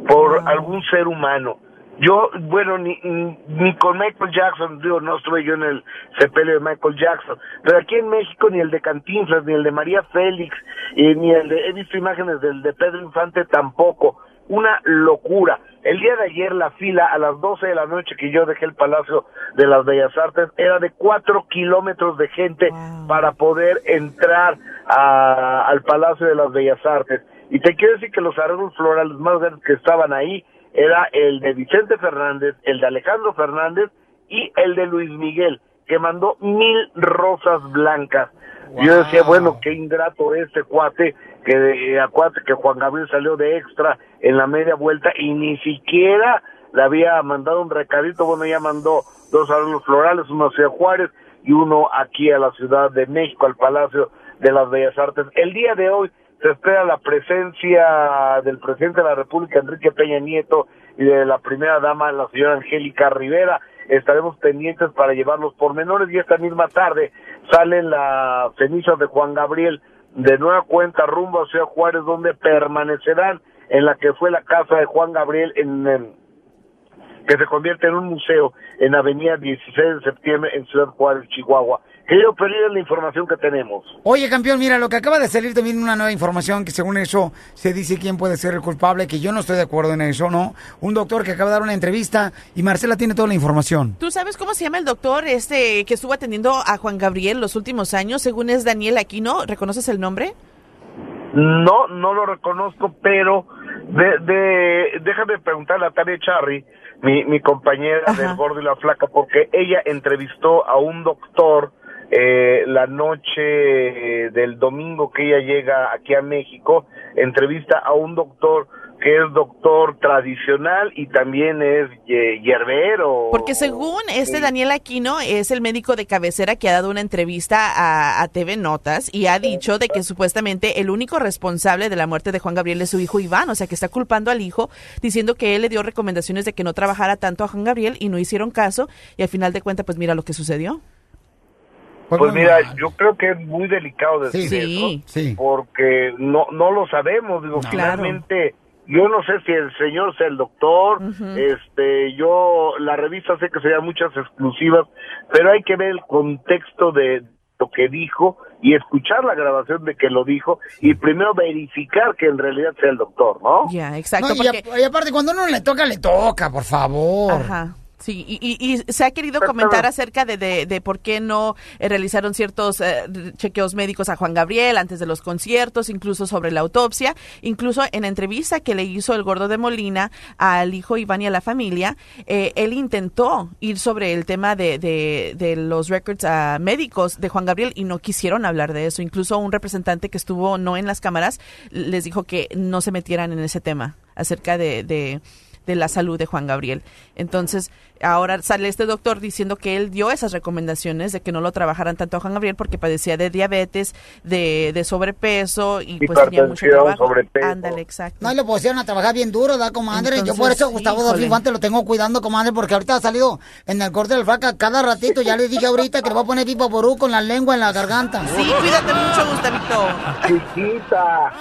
por algún ser humano. Yo, bueno, ni, ni con Michael Jackson, digo, no estuve yo en el sepelio de Michael Jackson, pero aquí en México ni el de Cantinflas, ni el de María Félix, y ni el de, he visto imágenes del de Pedro Infante tampoco. Una locura. El día de ayer la fila a las 12 de la noche que yo dejé el Palacio de las Bellas Artes era de cuatro kilómetros de gente para poder entrar a- al Palacio de las Bellas Artes. Y te quiero decir que los arreglos florales más grandes que estaban ahí era el de Vicente Fernández, el de Alejandro Fernández y el de Luis Miguel, que mandó mil rosas blancas. Yo decía, bueno, qué ingrato este cuate, que de, acuate que Juan Gabriel salió de extra en la media vuelta y ni siquiera le había mandado un recadito, bueno, ya mandó dos arreglos florales, uno hacia Juárez y uno aquí a la Ciudad de México, al Palacio de las Bellas Artes. El día de hoy se espera la presencia del presidente de la República, Enrique Peña Nieto, y de la primera dama, la señora Angélica Rivera. Estaremos pendientes para llevar los pormenores y esta misma tarde salen las cenizas de Juan Gabriel de nueva cuenta rumbo a Ciudad Juárez, donde permanecerán en la que fue la casa de Juan Gabriel en, en- que se convierte en un museo en Avenida 16 de septiembre en Ciudad Juárez, Chihuahua. Pelín, es la información que tenemos. Oye, campeón, mira, lo que acaba de salir también una nueva información que según eso se dice quién puede ser el culpable, que yo no estoy de acuerdo en eso, ¿no? Un doctor que acaba de dar una entrevista y Marcela tiene toda la información. ¿Tú sabes cómo se llama el doctor este que estuvo atendiendo a Juan Gabriel los últimos años? Según es Daniel Aquino, ¿reconoces el nombre? No, no lo reconozco, pero de, de, déjame preguntarle a Tania Charry, mi, mi compañera del Gordo y la Flaca, porque ella entrevistó a un doctor eh, la noche del domingo que ella llega aquí a México, entrevista a un doctor que es doctor tradicional y también es eh, hierbero. Porque según este Daniel Aquino es el médico de cabecera que ha dado una entrevista a, a TV Notas y ha dicho de que supuestamente el único responsable de la muerte de Juan Gabriel es su hijo Iván, o sea que está culpando al hijo diciendo que él le dio recomendaciones de que no trabajara tanto a Juan Gabriel y no hicieron caso y al final de cuentas pues mira lo que sucedió. Pues mira, yo creo que es muy delicado decir Sí. eso, porque no no lo sabemos, digo, Claro. finalmente yo no sé si el señor sea el doctor, este, yo, la revista sé que serían muchas exclusivas, pero hay que ver el contexto de lo que dijo y escuchar la grabación de que lo dijo y primero verificar que en realidad sea el doctor, ¿no? Ya, exacto. No, y, porque- a- y aparte, cuando uno le toca, le toca, por favor. Ajá. Sí, y, y- y se ha querido comentar acerca de, de, de por qué no eh, realizaron ciertos eh, chequeos médicos a Juan Gabriel antes de los conciertos, incluso sobre la autopsia, incluso en la entrevista que le hizo el gordo de Molina al hijo Iván y a la familia, eh, él intentó ir sobre el tema de, de, de los records ah, médicos de Juan Gabriel y no quisieron hablar de eso. Incluso un representante que estuvo no en las cámaras les dijo que no se metieran en ese tema acerca de, de de la salud de Juan Gabriel. Entonces, ahora sale este doctor diciendo que él dio esas recomendaciones de que no lo trabajaran tanto a Juan Gabriel porque padecía de diabetes, de, de sobrepeso y pues tenía mucho trabajo. sobrepeso. Ándale, exacto. No, y lo pusieron a trabajar bien duro, ¿da, comadre? Yo por Entonces, eso Gustavo híjole. Infante lo tengo cuidando, comadre, porque ahorita ha salido en el corte del flaca cada ratito. Ya le dije ahorita que le voy a poner pipa porú con la lengua en la garganta. Sí, cuídate mucho, Gustavito. Chiquita.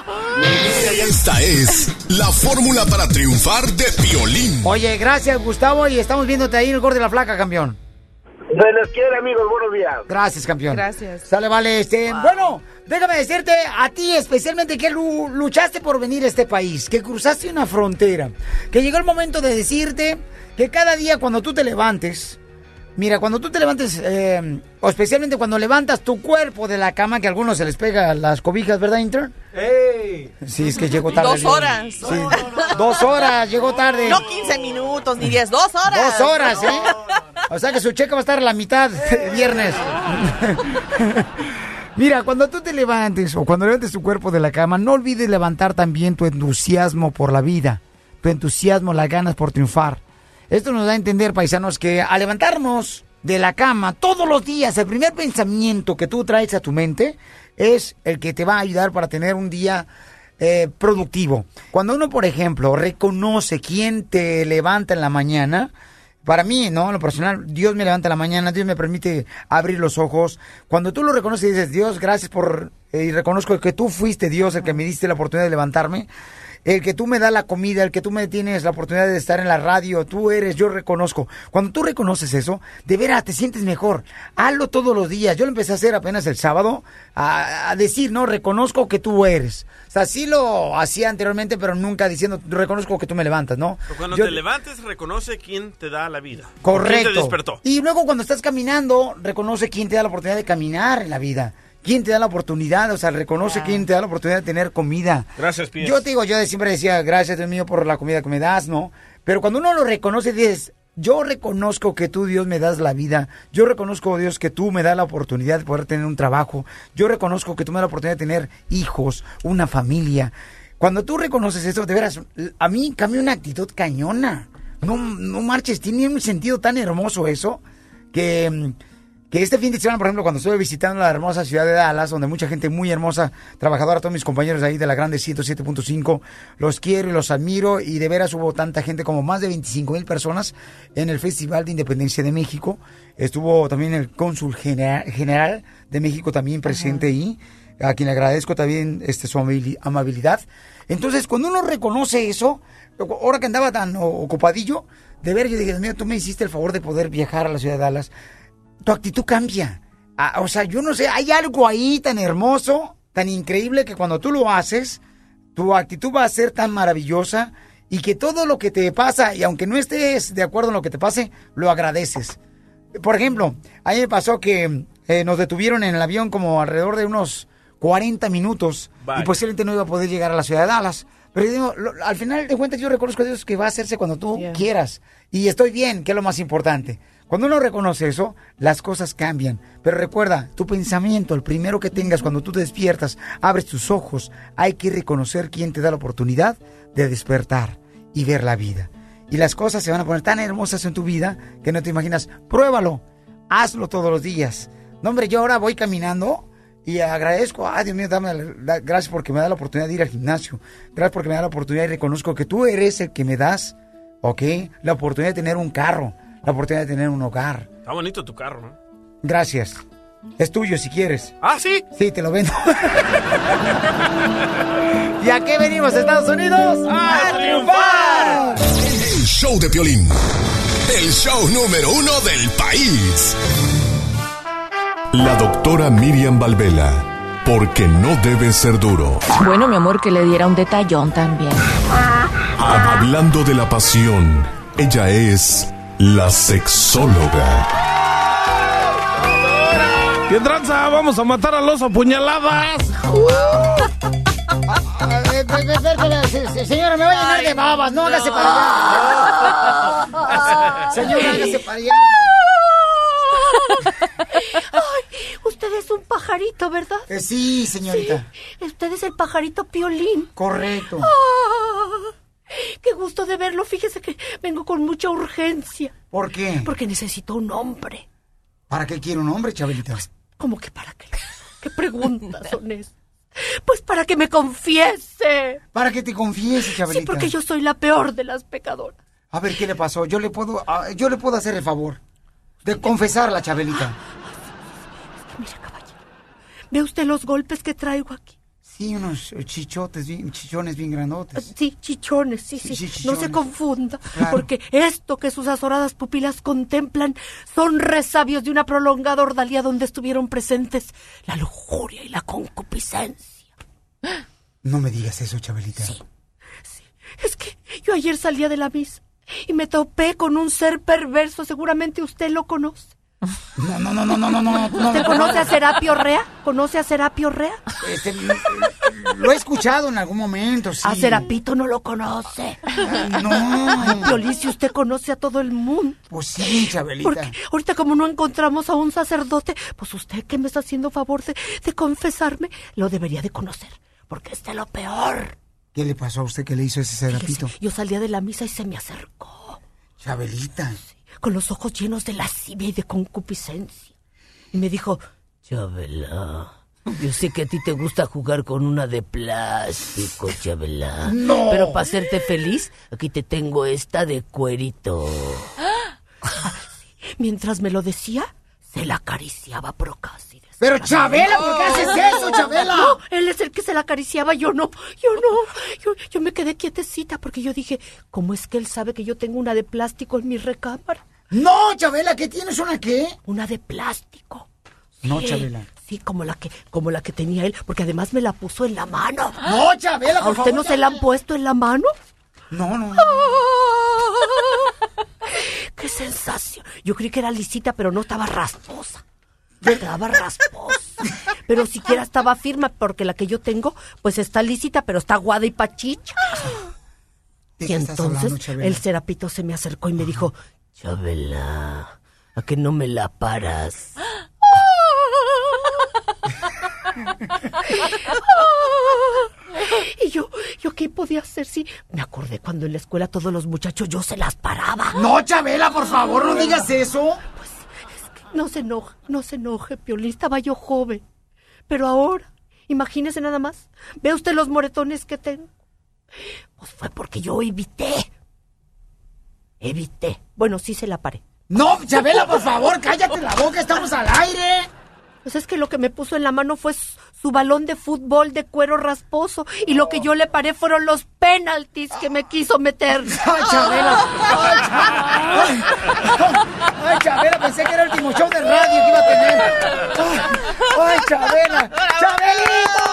Esta es la fórmula para triunfar de Piolín. Oye, gracias, Gustavo, y estamos viéndote ahí en el corte de la flaca, campeón. Se les quiere, amigos, buenos días. Gracias, campeón. Gracias. Sale, vale, este, bueno, déjame decirte a ti especialmente que lu- luchaste por venir a este país, que cruzaste una frontera, que llegó el momento de decirte que cada día cuando tú te levantes, mira, cuando tú te levantes, eh, o especialmente cuando levantas tu cuerpo de la cama, que a algunos se les pega las cobijas, ¿verdad, intern? Sí, es que llegó tarde. Dos horas. Sí, dos horas, llegó tarde. No 15 minutos ni 10, dos horas. Dos horas, ¿eh? O sea que su cheque va a estar a la mitad el viernes. (laughs) Mira, cuando tú te levantes o cuando levantes tu cuerpo de la cama, no olvides levantar también tu entusiasmo por la vida, tu entusiasmo, las ganas por triunfar. Esto nos da a entender, paisanos, que al levantarnos de la cama todos los días, el primer pensamiento que tú traes a tu mente es el que te va a ayudar para tener un día eh, productivo. Cuando uno, por ejemplo, reconoce quién te levanta en la mañana, para mí, ¿no? En lo personal, Dios me levanta en la mañana, Dios me permite abrir los ojos. Cuando tú lo reconoces y dices, Dios, gracias por... eh, y reconozco que tú fuiste Dios el que me diste la oportunidad de levantarme. El que tú me das la comida, el que tú me tienes la oportunidad de estar en la radio, tú eres, yo reconozco. Cuando tú reconoces eso, de veras te sientes mejor. Hazlo todos los días. Yo lo empecé a hacer apenas el sábado, a, a decir, no, reconozco que tú eres. O sea, sí lo hacía anteriormente, pero nunca diciendo, reconozco que tú me levantas, ¿no? Pero cuando Yo- te levantes, reconoce quién te da la vida. Correcto. ¿Quién te despertó? Y luego cuando estás caminando, reconoce quién te da la oportunidad de caminar en la vida. ¿Quién te da la oportunidad? O sea, reconoce quién te da la oportunidad de tener comida. Gracias, Pies. Yo te digo, yo siempre decía, gracias Dios mío por la comida que me das, ¿no? Pero cuando uno lo reconoce, dices, yo reconozco que tú, Dios, me das la vida. Yo reconozco, Dios, que tú me das la oportunidad de poder tener un trabajo. Yo reconozco que tú me das la oportunidad de tener hijos, una familia. Cuando tú reconoces eso, de veras, a mí cambia una actitud cañona. No, no marches, tiene un sentido tan hermoso eso que, mm, que este fin de semana, por ejemplo, cuando estuve visitando la hermosa ciudad de Dallas, donde mucha gente muy hermosa, trabajadora, todos mis compañeros ahí de la Grande 107.5, los quiero y los admiro y de veras hubo tanta gente como más de 25 mil personas en el Festival de Independencia de México. Estuvo también el cónsul genera- general de México también presente ahí, a quien le agradezco también este, su amabili- amabilidad. Entonces, cuando uno reconoce eso, ahora que andaba tan ocupadillo, de ver, yo dije, mío, tú me hiciste el favor de poder viajar a la ciudad de Dallas. Tu actitud cambia. Ah, o sea, yo no sé, hay algo ahí tan hermoso, tan increíble, que cuando tú lo haces, tu actitud va a ser tan maravillosa y que todo lo que te pasa, y aunque no estés de acuerdo en lo que te pase, lo agradeces. Por ejemplo, a mí me pasó que eh, nos detuvieron en el avión como alrededor de unos 40 minutos y posiblemente no iba a poder llegar a la ciudad de Dallas. Pero yo digo, lo- al final de cuentas yo reconozco a Dios que va a hacerse cuando tú quieras. Y estoy bien, que es lo más importante. Cuando uno reconoce eso, las cosas cambian. Pero recuerda, tu pensamiento, el primero que tengas cuando tú te despiertas, abres tus ojos, hay que reconocer quién te da la oportunidad de despertar y ver la vida. Y las cosas se van a poner tan hermosas en tu vida que no te imaginas. Pruébalo, hazlo todos los días. No, hombre, yo ahora voy caminando y agradezco, ay Dios mío, dame la- gracias porque me da la oportunidad de ir al gimnasio. Gracias porque me da la oportunidad y reconozco que tú eres el que me das, ¿ok? La oportunidad de tener un carro, la oportunidad de tener un hogar. Está bonito tu carro, ¿no? Gracias. Es tuyo si quieres. ¿Ah, sí? Sí, te lo vendo. (laughs) ¿Y a qué venimos, Estados Unidos? ¡A triunfar. El show de Piolín. El show número uno del país. La doctora Miriam Valvela. Porque no debe ser duro. Bueno, mi amor, que le diera un detallón también. Hablando de la pasión, ella es la sexóloga. ¿Qué tranza? Vamos a matar al oso a puñaladas. (laughs) Señora, me va a llenar de babas. No, hágase para allá. Señora, hágase para allá. Ay, usted es un pajarito, ¿verdad? Eh, sí, señorita. Sí, usted es el pajarito Piolín. Correcto. Ah, qué gusto de verlo. Fíjese que vengo con mucha urgencia. ¿Por qué? Porque necesito un hombre. ¿Para qué quiere un hombre, Chabelita? ¿Cómo que para qué? ¿Qué preguntas son esas? Pues para que me confiese. Para que te confiese, Chabelita. Sí, porque yo soy la peor de las pecadoras. A ver, ¿qué le pasó? Yo le puedo, ah, yo le puedo hacer el favor de confesarla, Chabelita. ¿Ve usted los golpes que traigo aquí? Sí, unos chichotes, bien- chichones bien grandotes. Sí, chichones, sí, sí. Sí, No se confunda, Claro. porque esto que sus azoradas pupilas contemplan son resabios de una prolongada ordalía donde estuvieron presentes la lujuria y la concupiscencia. No me digas eso, Chabelita. Es que yo ayer salía de la misa y me topé con un ser perverso, seguramente usted lo conoce. No, no, no, no, no, no, no. no, ¿Usted no, conoce no. a Serapio Rea? ¿Conoce a Serapio Rea? Este, lo he escuchado en algún momento, sí. A Serapito no lo conoce. No. Ay, Piolín, si usted conoce a todo el mundo. Pues sí, Chabelita. Porque ahorita como no encontramos a un sacerdote, pues usted que me está haciendo favor de, de confesarme, lo debería de conocer. Porque es de lo peor. ¿Qué le pasó a usted que le hizo ese serapito? Yo salía de la misa y se me acercó, Chabelita. Con los ojos llenos de lascivia y de concupiscencia. Y me dijo, Chabela, yo sé que a ti te gusta jugar con una de plástico, Chabela. No. Pero para hacerte feliz, aquí te tengo esta de cuerito. (gasps) Mientras me lo decía, se la acariciaba procasi. Pero Chabela, ¿por qué haces eso, Chabela? No, él es el que se la acariciaba, yo no, yo no. Yo, yo me quedé quietecita porque yo dije, ¿cómo es que él sabe que yo tengo una de plástico en mi recámara? No, Chabela, ¿qué tienes? ¿Una qué? Una de plástico. No, Sí, Chabela. Sí, como la que, como la que tenía él, porque además me la puso en la mano. No, Chabela, por ¿A usted favor, no se la han puesto en la mano? No, no, no. (laughs) ¡Qué sensación! Yo creí que era lisita, pero no estaba rasposa. Estaba rasposa. Pero siquiera estaba firme, porque la que yo tengo, pues está lisita, pero está aguada y pachicha. ¿De Y entonces hablando, el serapito se me acercó y me dijo, Chabela, ¿a que no me la paras? (laughs) Y yo, ¿yo qué podía hacer si me acordé cuando en la escuela todos los muchachos yo se las paraba? No, Chabela, por favor, no digas eso. No se enoje, no se enoje, Piolín, estaba yo joven. Pero ahora, imagínese nada más, ve usted los moretones que tengo. Pues fue porque yo evité. Evité. Bueno, sí se la paré. No, Chabela, por favor, cállate la boca, estamos al aire. Pues es que lo que me puso en la mano fue su, balón de fútbol de cuero rasposo y lo que yo le paré fueron los penaltis que me quiso meter. (laughs) Ay, Chabela. Ay, Ay, Chabela, pensé que era el último show de radio que iba a tener. Ay, ay, Chabela. ¡Chabelito!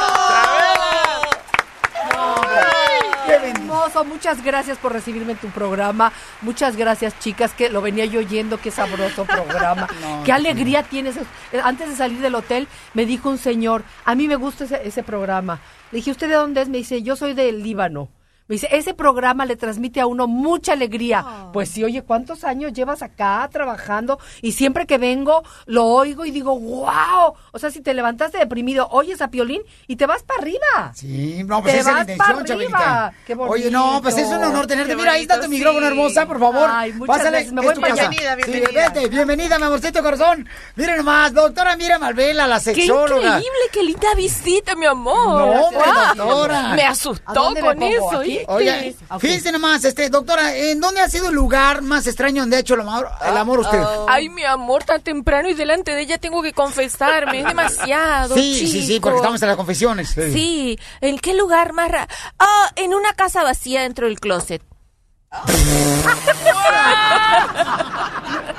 ¡Qué hermoso! Muchas gracias por recibirme en tu programa. Muchas gracias, chicas, que lo venía yo oyendo. Qué sabroso programa. (laughs) No, qué alegría tienes. Antes de salir del hotel, me dijo un señor, a mí me gusta ese, ese programa. Le dije, ¿usted de dónde es? Me dice, yo soy del Líbano. Me dice, ese programa le transmite a uno mucha alegría. Pues sí, oye, ¿cuántos años llevas acá trabajando? Y siempre que vengo, lo oigo y digo, wow. O sea, si te levantaste deprimido, oyes a Piolín y te vas para arriba. Sí, no, pues Te esa es la intención. Chabelita. Qué bonito. Oye, no, pues es un honor tenerte. Qué Mira, ahí está tu bonito, micrófono sí. hermosa, por favor. Ay, muchas Pásale, gracias. Me voy para allá. Sí, Bienvenida. vete, bienvenida, mi amorcito corazón. Miren nomás, doctora Mira Malvela, la ¡Qué sexóloga. increíble! ¡Qué linda visita, mi amor! No, hombre, doctora. Me ¿A asustó con pongo? eso, ¿Aquí? Oye, fíjense nomás, este, doctora, ¿en dónde ha sido el lugar más extraño donde ha hecho el amor, el amor usted? Ay, mi amor, tan temprano y delante de ella tengo que confesarme. Es demasiado. sí, sí, sí, porque estamos en las confesiones. Sí, ¿en qué lugar más ra- Ah, en una casa vacía dentro del closet. (laughs) (laughs)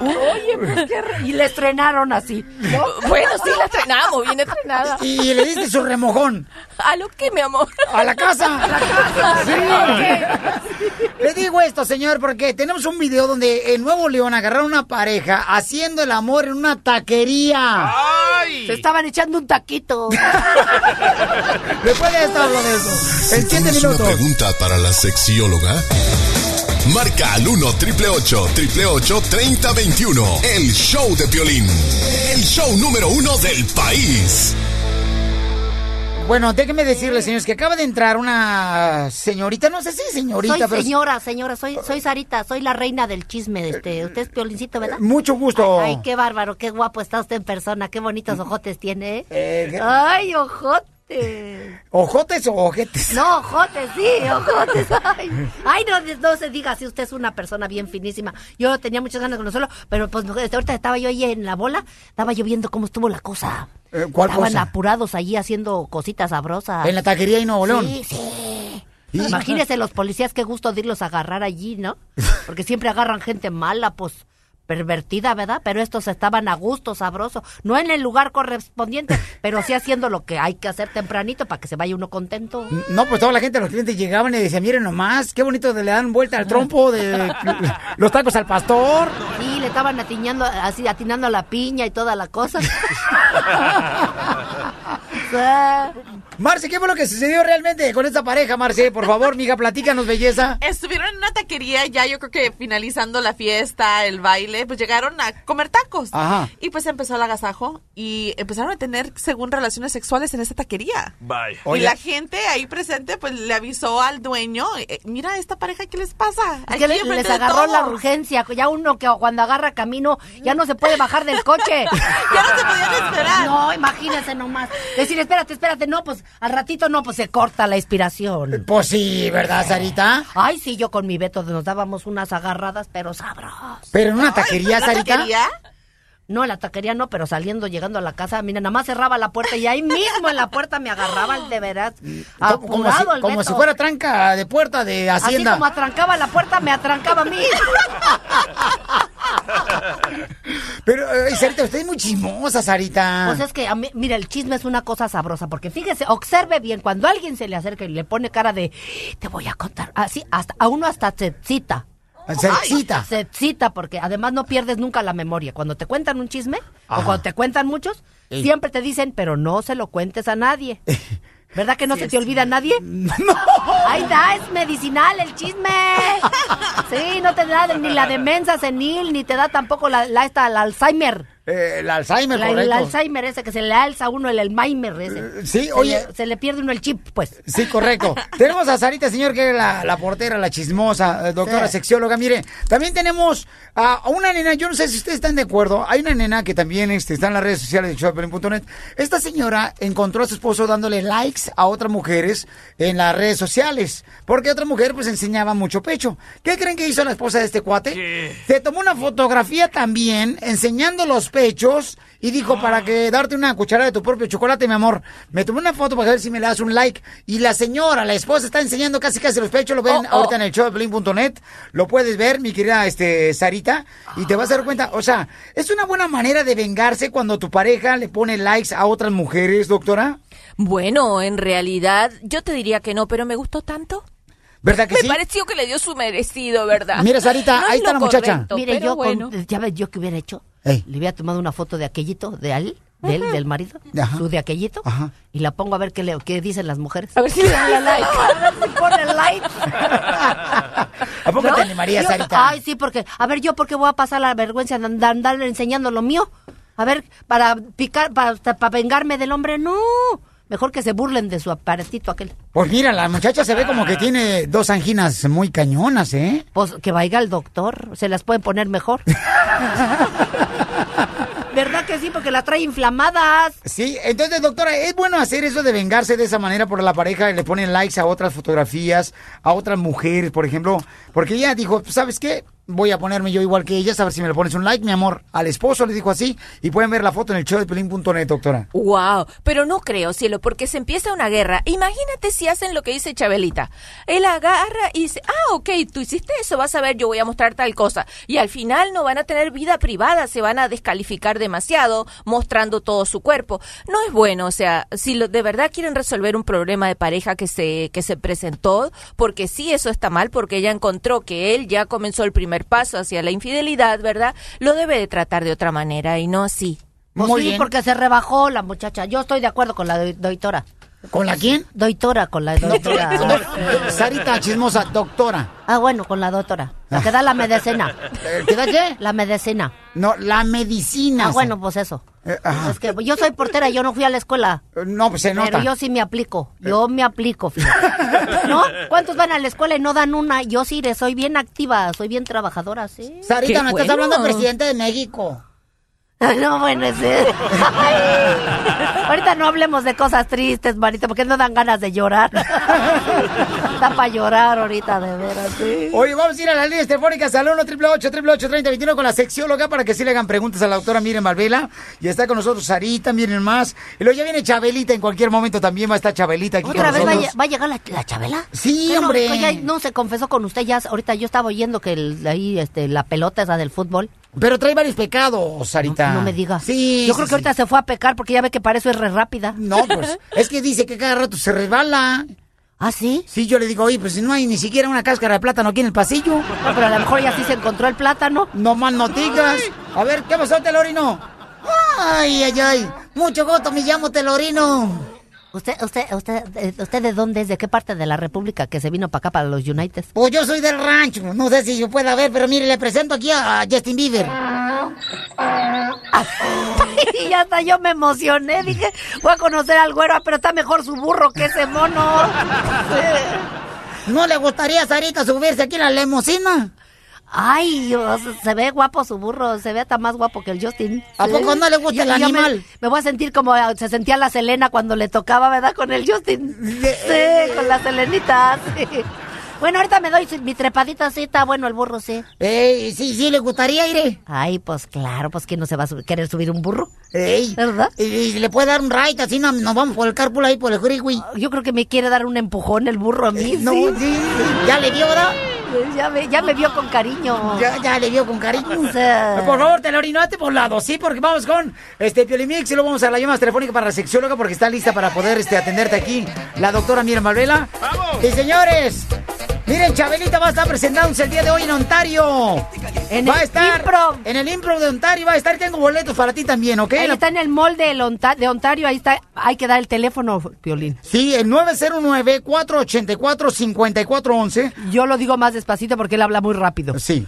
Oye, pues qué re- Y le estrenaron así. ¿no? Bueno, sí, la estrenamos, bien estrenada. Y le diste su remojón. ¿A lo que, mi amor? A la casa. A la casa, Sí. Le digo esto, señor, porque tenemos un video donde en Nuevo León agarraron una pareja haciendo el amor en una taquería. Se estaban echando un taquito. (laughs) Después de esto hablo de eso. En siete ¿Tienes una minutos. pregunta para la sexióloga? Marca al 1 triple 888 3021. El show de violín. El show número uno del país. Bueno, déjeme decirle, señores, que acaba de entrar una señorita, no sé si señorita, soy pero... señora, señora, soy, soy Sarita, soy la reina del chisme. Este, usted es Piolincito, ¿verdad? Mucho gusto. Ay, qué bárbaro, qué guapo está usted en persona, qué bonitos ojotes tiene. ¿eh? Eh, Ay, ojotes. ¿Ojotes o ojetes? No, ojotes, sí, ojotes. Ay, Ay, no, no se diga si usted es una persona bien finísima. Yo tenía muchas ganas de conocerlo, pero pues este, ahorita estaba yo ahí en la bola, estaba yo viendo cómo estuvo la cosa. Eh, ¿Cuál Estaban cosa? apurados allí haciendo cositas sabrosas. En la taquería en Nuevo León. Sí, sí. Imagínese los policías, qué gusto de irlos a agarrar allí, ¿no? Porque siempre agarran gente mala, pues pervertida, ¿verdad? Pero estos estaban a gusto, sabroso. No en el lugar correspondiente, (laughs) pero sí haciendo lo que hay que hacer tempranito para que se vaya uno contento. No, pues toda la gente, los clientes llegaban y decían, miren nomás, qué bonito le dan vuelta al trompo de (laughs) los tacos al pastor. Sí, le estaban atiñando, así, atinando a la piña y toda la cosa. (laughs) Marce, ¿qué fue lo que sucedió realmente con esta pareja, Marce? Por favor, mija, platícanos, belleza. Estuvieron en una taquería ya, yo creo que finalizando la fiesta, el baile, pues llegaron a comer tacos. Ajá. Y pues empezó el agasajo y empezaron a tener, según, relaciones sexuales en esta taquería. Bye. Y la gente ahí presente, pues le avisó al dueño, eh, mira, esta pareja, ¿qué les pasa? Es Aquí que le- les agarró la todos". urgencia. Ya uno que cuando agarra camino ya no se puede bajar del coche. (laughs) ya no se podían esperar. No, imagínense nomás. Decir, espérate, espérate, no, pues al ratito no, pues se corta la inspiración. Pues sí, ¿verdad, Sarita? Ay, sí, yo con mi Beto nos dábamos unas agarradas, pero sabrosas. Pero en una taquería, ¿la Sarita. taquería? No, en la taquería no, pero saliendo, llegando a la casa, mira, nada más cerraba la puerta y ahí mismo en la puerta me agarraba el de veras. Como, como si, Apurado el como si fuera tranca de puerta de Hacienda. Así como atrancaba la puerta, me atrancaba a mí. (laughs) Pero, eh, Sarita, usted es muy chismosa, Sarita. Pues es que, a mí, mira, el chisme es una cosa sabrosa, porque fíjese, observe bien, cuando alguien se le acerca y le pone cara de, te voy a contar, así, hasta, a uno hasta se excita. Se excita. Se excita, porque además no pierdes nunca la memoria. Cuando te cuentan un chisme, Ajá. o cuando te cuentan muchos, Ey. siempre te dicen, pero no se lo cuentes a nadie. (laughs) ¿Verdad que no se te olvida nadie? (laughs) ¡No! (laughs) ¡Ahí está! ¡Es medicinal el chisme! (laughs) Sí, no te da ni la demencia senil, ni te da tampoco la, la, esta, el Alzheimer. Eh, el Alzheimer, La- el correcto. Alzheimer ese, que se le alza a uno el Alzheimer ese. sí, Se oye. le- se le pierde uno el chip, pues. Sí, correcto. (laughs) tenemos a Sarita, señor, que es la, la portera, la chismosa, eh, doctora Sí. sexióloga. Mire, también tenemos a, a una nena, yo no sé si ustedes están de acuerdo, hay una nena que también este, está en las redes sociales de showpelín.net. Esta señora encontró a su esposo dándole likes a otras mujeres en las redes sociales, porque otra mujer pues enseñaba mucho pecho. ¿Qué creen que hizo la esposa de este cuate? Se tomó una fotografía también enseñando los pechos y dijo, para que darte una cucharada de tu propio chocolate, mi amor, me tomé una foto para ver si me le das un like. Y la señora, la esposa, está enseñando casi casi los pechos, lo ven Oh, oh. ahorita en el show de Pelín.net, lo puedes ver, mi querida este, Sarita, y te vas a dar cuenta, o sea, es una buena manera de vengarse cuando tu pareja le pone likes a otras mujeres, doctora. Bueno, en realidad, yo te diría que no, pero me gustó tanto. ¿Verdad que me sí? pareció que le dio su merecido, ¿verdad? Mira, Sarita, No es ahí está lo la muchacha. Mire, yo, con- bueno. ya ves yo que hubiera hecho. Ey. Le hubiera tomado una foto de aquellito, de él, de él, del marido, Ajá. su de aquellito, Ajá. y la pongo a ver qué, le, qué dicen las mujeres. A ver si le dan la like. (laughs) a ver si pone like. ¿A poco te animarías, Sarita? Ay, sí, porque, a ver, yo porque voy a pasar la vergüenza de andar, andar enseñando lo mío. A ver, para picar, para, para vengarme del hombre, no. Mejor que se burlen de su aparatito aquel. Pues mira, la muchacha se ve como que tiene dos anginas muy cañonas, ¿eh? Pues que vaya al doctor, se las pueden poner mejor. (laughs) ¿Verdad que sí, porque las trae inflamadas. Sí, entonces, doctora, ¿es bueno hacer eso de vengarse de esa manera por la pareja? Le ponen likes a otras fotografías, a otras mujeres, por ejemplo. Porque ella dijo, ¿sabes qué? Voy a ponerme yo igual que ellas, a ver si me le pones un like, mi amor. Al esposo le dijo así. Y pueden ver la foto en el show de pelín.net, doctora. Wow, pero no creo, cielo, porque se empieza una guerra. Imagínate si hacen lo que dice Chabelita. Él agarra y dice, ah, ok, tú hiciste eso, vas a ver, yo voy a mostrar tal cosa. Y al final no van a tener vida privada, se van a descalificar demasiado mostrando todo su cuerpo. No es bueno, o sea, si lo- de verdad quieren resolver un problema de pareja que se, que se presentó, porque sí, eso está mal, porque ella encontró que él ya comenzó el primer paso hacia la infidelidad, ¿verdad? Lo debe de tratar de otra manera y no así. Pues sí, porque se rebajó la muchacha. Yo estoy de acuerdo con la do- doitora. ¿Con la quién? Doitora, con la doitora. Sarita chismosa, doctora. Ah, bueno, con la doctora. La que da la medicina. (laughs) ¿Qué da qué? La medicina. No, la medicina. Ah, bueno, pues eso. Eh, ajá. Es que yo soy portera, yo no fui a la escuela. No, pues se nota. Pero yo sí me aplico. Yo me aplico, fíjate. ¿No? ¿Cuántos van a la escuela y no dan una? Yo sí, soy bien activa, soy bien trabajadora, sí. Sarita, no estás hablando del presidente de México. (laughs) No, bueno, ese. (laughs) Ahorita no hablemos de cosas tristes, Marita, porque no dan ganas de llorar. (laughs) Está para llorar ahorita, de veras. sí. Oye, vamos a ir a las líneas telefónicas al 1 888 3021 con la sexióloga para que sí le hagan preguntas a la doctora Miren Malvela. Y está con nosotros Sarita, miren más. Y luego ya viene Chabelita en cualquier momento también va a estar Chabelita aquí ¿Otra con vez va a, nosotros. lle- va a llegar la, la Chabela? Sí, hombre. ya no se confesó con usted ya. Ahorita yo estaba oyendo que el- ahí este, la pelota esa del fútbol. Pero trae varios pecados, Sarita. No, no me diga. Sí. Yo sí, creo que sí. ahorita se fue a pecar porque ya ve que para eso es re rápida. No, pues, (laughs) es que dice que cada rato se resbala. ¿Ah, sí? Sí, yo le digo, oye, pues si no hay ni siquiera una cáscara de plátano aquí en el pasillo. No, pero a lo mejor ya sí se encontró el plátano. No más no digas. A ver, ¿qué pasó, Telorino? Ay, ay, ay. Mucho gusto, me llamo Telorino. ¿Usted, usted, usted, usted de dónde es? ¿De qué parte de la República que se vino para acá, para los United? Pues yo soy del rancho. No sé si yo pueda ver, pero mire, le presento aquí a Justin Bieber. (laughs) y ya hasta yo me emocioné. Dije, voy a conocer al güero, pero está mejor su burro que ese mono. (laughs) ¿No le gustaría a Sarita subirse aquí en la limusina? Ay, Dios, se ve guapo su burro, se ve hasta más guapo que el Justin. ¿A poco no le gusta el animal? Me, voy a sentir como eh, se sentía la Selena cuando le tocaba, ¿verdad? Con el Justin. Sí, con la Selenita, sí. Bueno, ahorita me doy mi trepadita, sí, está bueno el burro, sí. Ey, sí, sí, le gustaría ir. Ay, pues claro, pues ¿quién no se va a subir- querer subir un burro? Ey, ¿Verdad? Y, y le puede dar un ride, así no- nos vamos por el carpool ahí por el freeway. Yo creo que me quiere dar un empujón el burro a mí, No, sí. sí, ya le vio, ¿verdad? Ya me, ya me vio con cariño. Ya, ya le vio con cariño. Por favor, Telorino, hazte por lado, sí, porque vamos con este Piolimix y luego vamos a la llamada telefónica para la sexióloga porque está lista para poder este, atenderte aquí la doctora Mira Malvela. Y señores, miren, Chabelita va a estar presentándose el día de hoy en Ontario. En va a el estar Improv. en el Improv de Ontario, va a estar, tengo boletos para ti también, ¿ok? Ahí está en el mall de, Onta- de Ontario, ahí está, hay que dar el teléfono, Piolín. Sí, el 909-484-5411. Yo lo digo más despacito porque él habla muy rápido. Sí.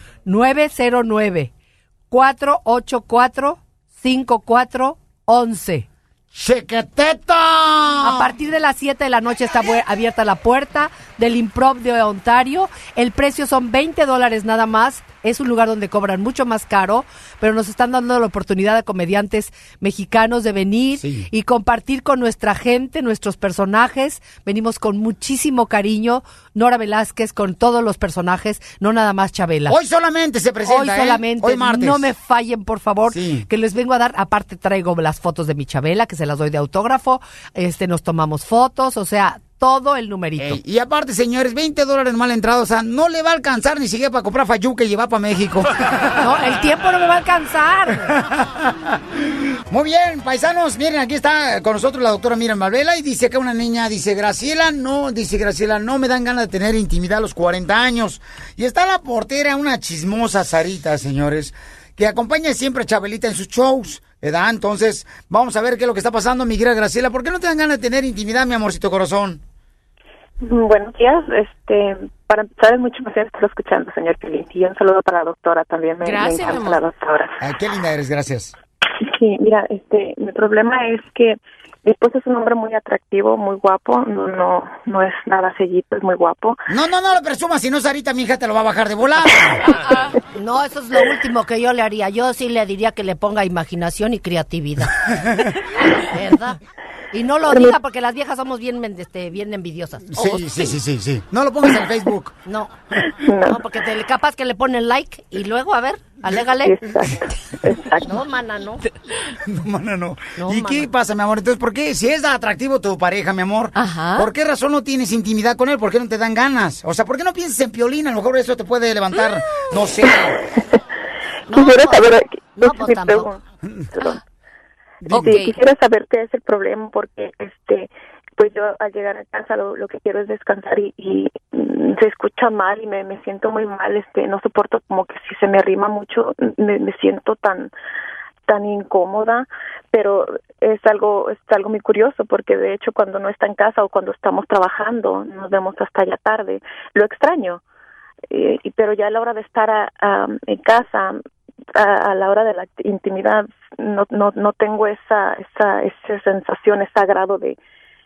909-484-5411. ¡Chequeteta! A partir de las 7 de la noche está abierta la puerta del Improv de Ontario. El precio son 20 dólares nada más. Es un lugar donde cobran mucho más caro, pero nos están dando la oportunidad a comediantes mexicanos de venir y compartir con nuestra gente, nuestros personajes. Venimos con muchísimo cariño. Nora Velázquez con todos los personajes, no nada más Chabela. Hoy solamente se presenta, Hoy ¿eh? solamente. Hoy martes. No me fallen, por favor, que les vengo a dar. Aparte traigo las fotos de mi Chabela, que se las doy de autógrafo. Este, nos tomamos fotos, o sea, todo el numerito. Ey, y aparte, señores, 20 dólares mal entrado, o sea, no le va a alcanzar ni siquiera para comprar fayuca y llevar para México. (laughs) No, el tiempo no me va a alcanzar. (laughs) Muy bien, paisanos, miren, aquí está con nosotros la doctora Miriam Malvela y dice acá una niña, dice, Graciela, no, dice Graciela, no me dan ganas de tener intimidad a los 40 años. Y está la portera, una chismosa Sarita, señores, que acompaña siempre a Chabelita en sus shows, ¿verdad? Entonces, vamos a ver qué es lo que está pasando, mi querida Graciela. ¿Por qué no te dan ganas de tener intimidad, mi amorcito corazón? Mm, Buenos días. Este, para empezar, es mucha emoción estar escuchando, señor Pelín. Y un saludo para la doctora también. Me, me Gracias, encanta mi amor. la doctora. Ay, qué linda eres, gracias. Sí, mira, este, mi problema es que mi esposo es un hombre muy atractivo, muy guapo, no, no, no es nada sellito, es muy guapo. No, no, no lo presumas, si no, Sarita, mi hija te lo va a bajar de volada. (laughs) No, eso es lo último que yo le haría. Yo sí le diría que le ponga imaginación y creatividad. (laughs) ¿Verdad? Y no lo diga porque las viejas somos bien, este, bien envidiosas. Sí, Oh, sí, sí, sí, sí. No lo pongas en (laughs) Facebook. No, no, porque te, capaz que le ponen like y luego, a ver, alégale. No, mana, no. (laughs) No, mana, no. No, ¿Y qué pasa, mi amor? Entonces, ¿por qué? Si es atractivo tu pareja, mi amor, ¿por qué razón no tienes intimidad con él? ¿Por qué no te dan ganas? O sea, ¿por qué no piensas en piolín? A lo mejor eso te puede levantar, no sé. (laughs) quisiera saber, no, pues mi tampoco. Perdón. Ok. Sí, quisiera saber qué es el problema porque, este, pues yo al llegar a casa lo, que quiero es descansar y, mm, se escucha mal y me, siento muy mal, este, no soporto como que si se me arrima mucho, me, siento tan tan incómoda, pero es algo es algo muy curioso porque de hecho cuando no está en casa o cuando estamos trabajando nos vemos hasta ya tarde, lo extraño. Eh, pero ya a la hora de estar a- en casa a, a la hora de la intimidad no no no tengo esa esa esa sensación ese agrado de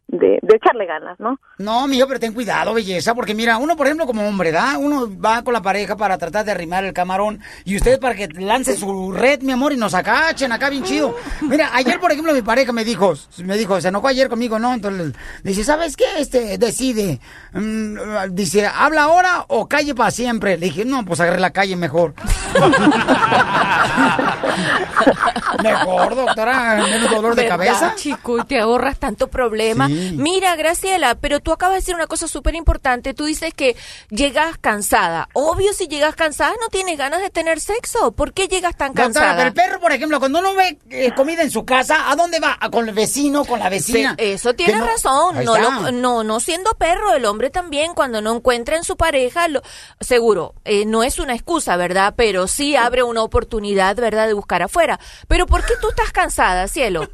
de, de echarle ganas no No, mijo, pero ten cuidado, belleza, porque mira, uno, por ejemplo, como hombre, ¿da? Uno va con la pareja para tratar de arrimar el camarón y ustedes para que lance su red, mi amor, y nos acachen acá bien chido. Mira, ayer, por ejemplo, mi pareja me dijo, me dijo, se enojó ayer conmigo, ¿no? Entonces, dice, ¿sabes qué? Este, decide. Mm, dice, ¿habla ahora o calle para siempre? Le dije, no, pues agarre la calle mejor. (laughs) mejor, doctora, menos dolor de ¿Verdad, cabeza. chico, y te ahorras tanto problema. Sí. Mira, Graciela, pero tú acabas de decir una cosa súper importante. Tú dices que llegas cansada. Obvio, si llegas cansada, no tienes ganas de tener sexo. ¿Por qué llegas tan Doctora, cansada? pero el perro, por ejemplo, cuando uno ve eh, comida en su casa, ¿a dónde va? ¿A ¿Con el vecino, con la vecina? Sí, eso tiene no- razón. No, lo- no, no siendo perro, el hombre también, cuando no encuentra en su pareja, lo, seguro, eh, no es una excusa, ¿verdad? Pero sí abre una oportunidad, ¿verdad?, de buscar afuera. Pero ¿por qué tú estás cansada, cielo?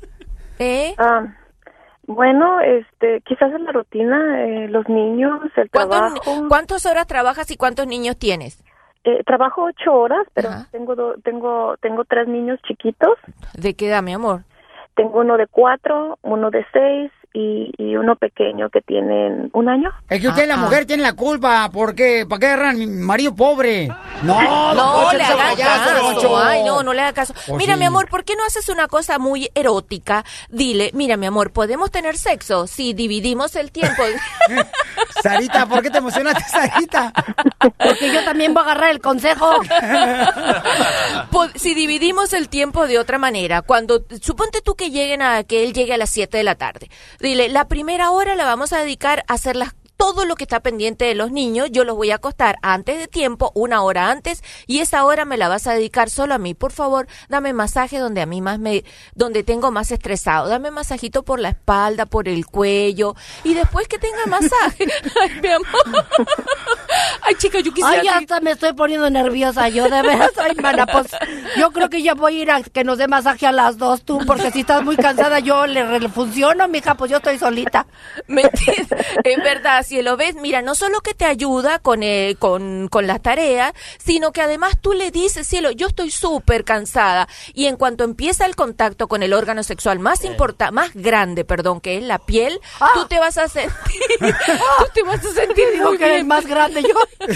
¿Eh? Ah, bueno este quizás es la rutina eh, los niños el ¿Cuántos- trabajo ¿Cuántas horas trabajas y cuántos niños tienes? eh, trabajo ocho horas pero tengo do- tengo tengo tres niños chiquitos ¿De qué edad, mi amor? tengo uno de cuatro uno de seis y, y uno pequeño que tienen un año Es que usted, la mujer, tiene la culpa. porque ¿Para qué agarran mi marido pobre? No, No le no sea haga Poncho. caso. Ay, no, no le haga caso. Oh, mira, sí. mi amor, ¿por qué no haces una cosa muy erótica? Dile, mira, mi amor, ¿podemos tener sexo si dividimos el tiempo? (laughs) Sarita, ¿por qué te emocionaste, Sarita? Porque yo también voy a agarrar el consejo. (laughs) Si dividimos el tiempo de otra manera, cuando suponte tú que lleguen a que él llegue a las 7 de la tarde. Dile, la primera hora la vamos a dedicar a hacer las todo lo que está pendiente de los niños, yo los voy a acostar antes de tiempo, una hora antes, y esa hora me la vas a dedicar solo a mí. Por favor, dame masaje donde a mí más me, donde tengo más estresado. Dame masajito por la espalda, por el cuello, y después que tenga masaje. (laughs) (laughs) Ay, mi amor. Ay, chica, yo quisiera Ay, ya que- hasta me estoy poniendo nerviosa yo, de veras. Ay, mana, pues yo creo que ya voy a ir a que nos dé masaje a las dos tú, porque si estás muy cansada yo le, re- funciono, mija, pues yo estoy solita. (laughs) ¿Me entiendes? Es verdad, si lo ves, mira, no solo que te ayuda con, eh, con, con las tareas, sino que además tú le dices, cielo, yo estoy súper cansada. Y en cuanto empieza el contacto con el órgano sexual más importante, más grande, perdón, que es la piel, tú te vas a sentir, (laughs) tú te vas a sentir (laughs) Digo muy que eres bien. más grande yo. (laughs)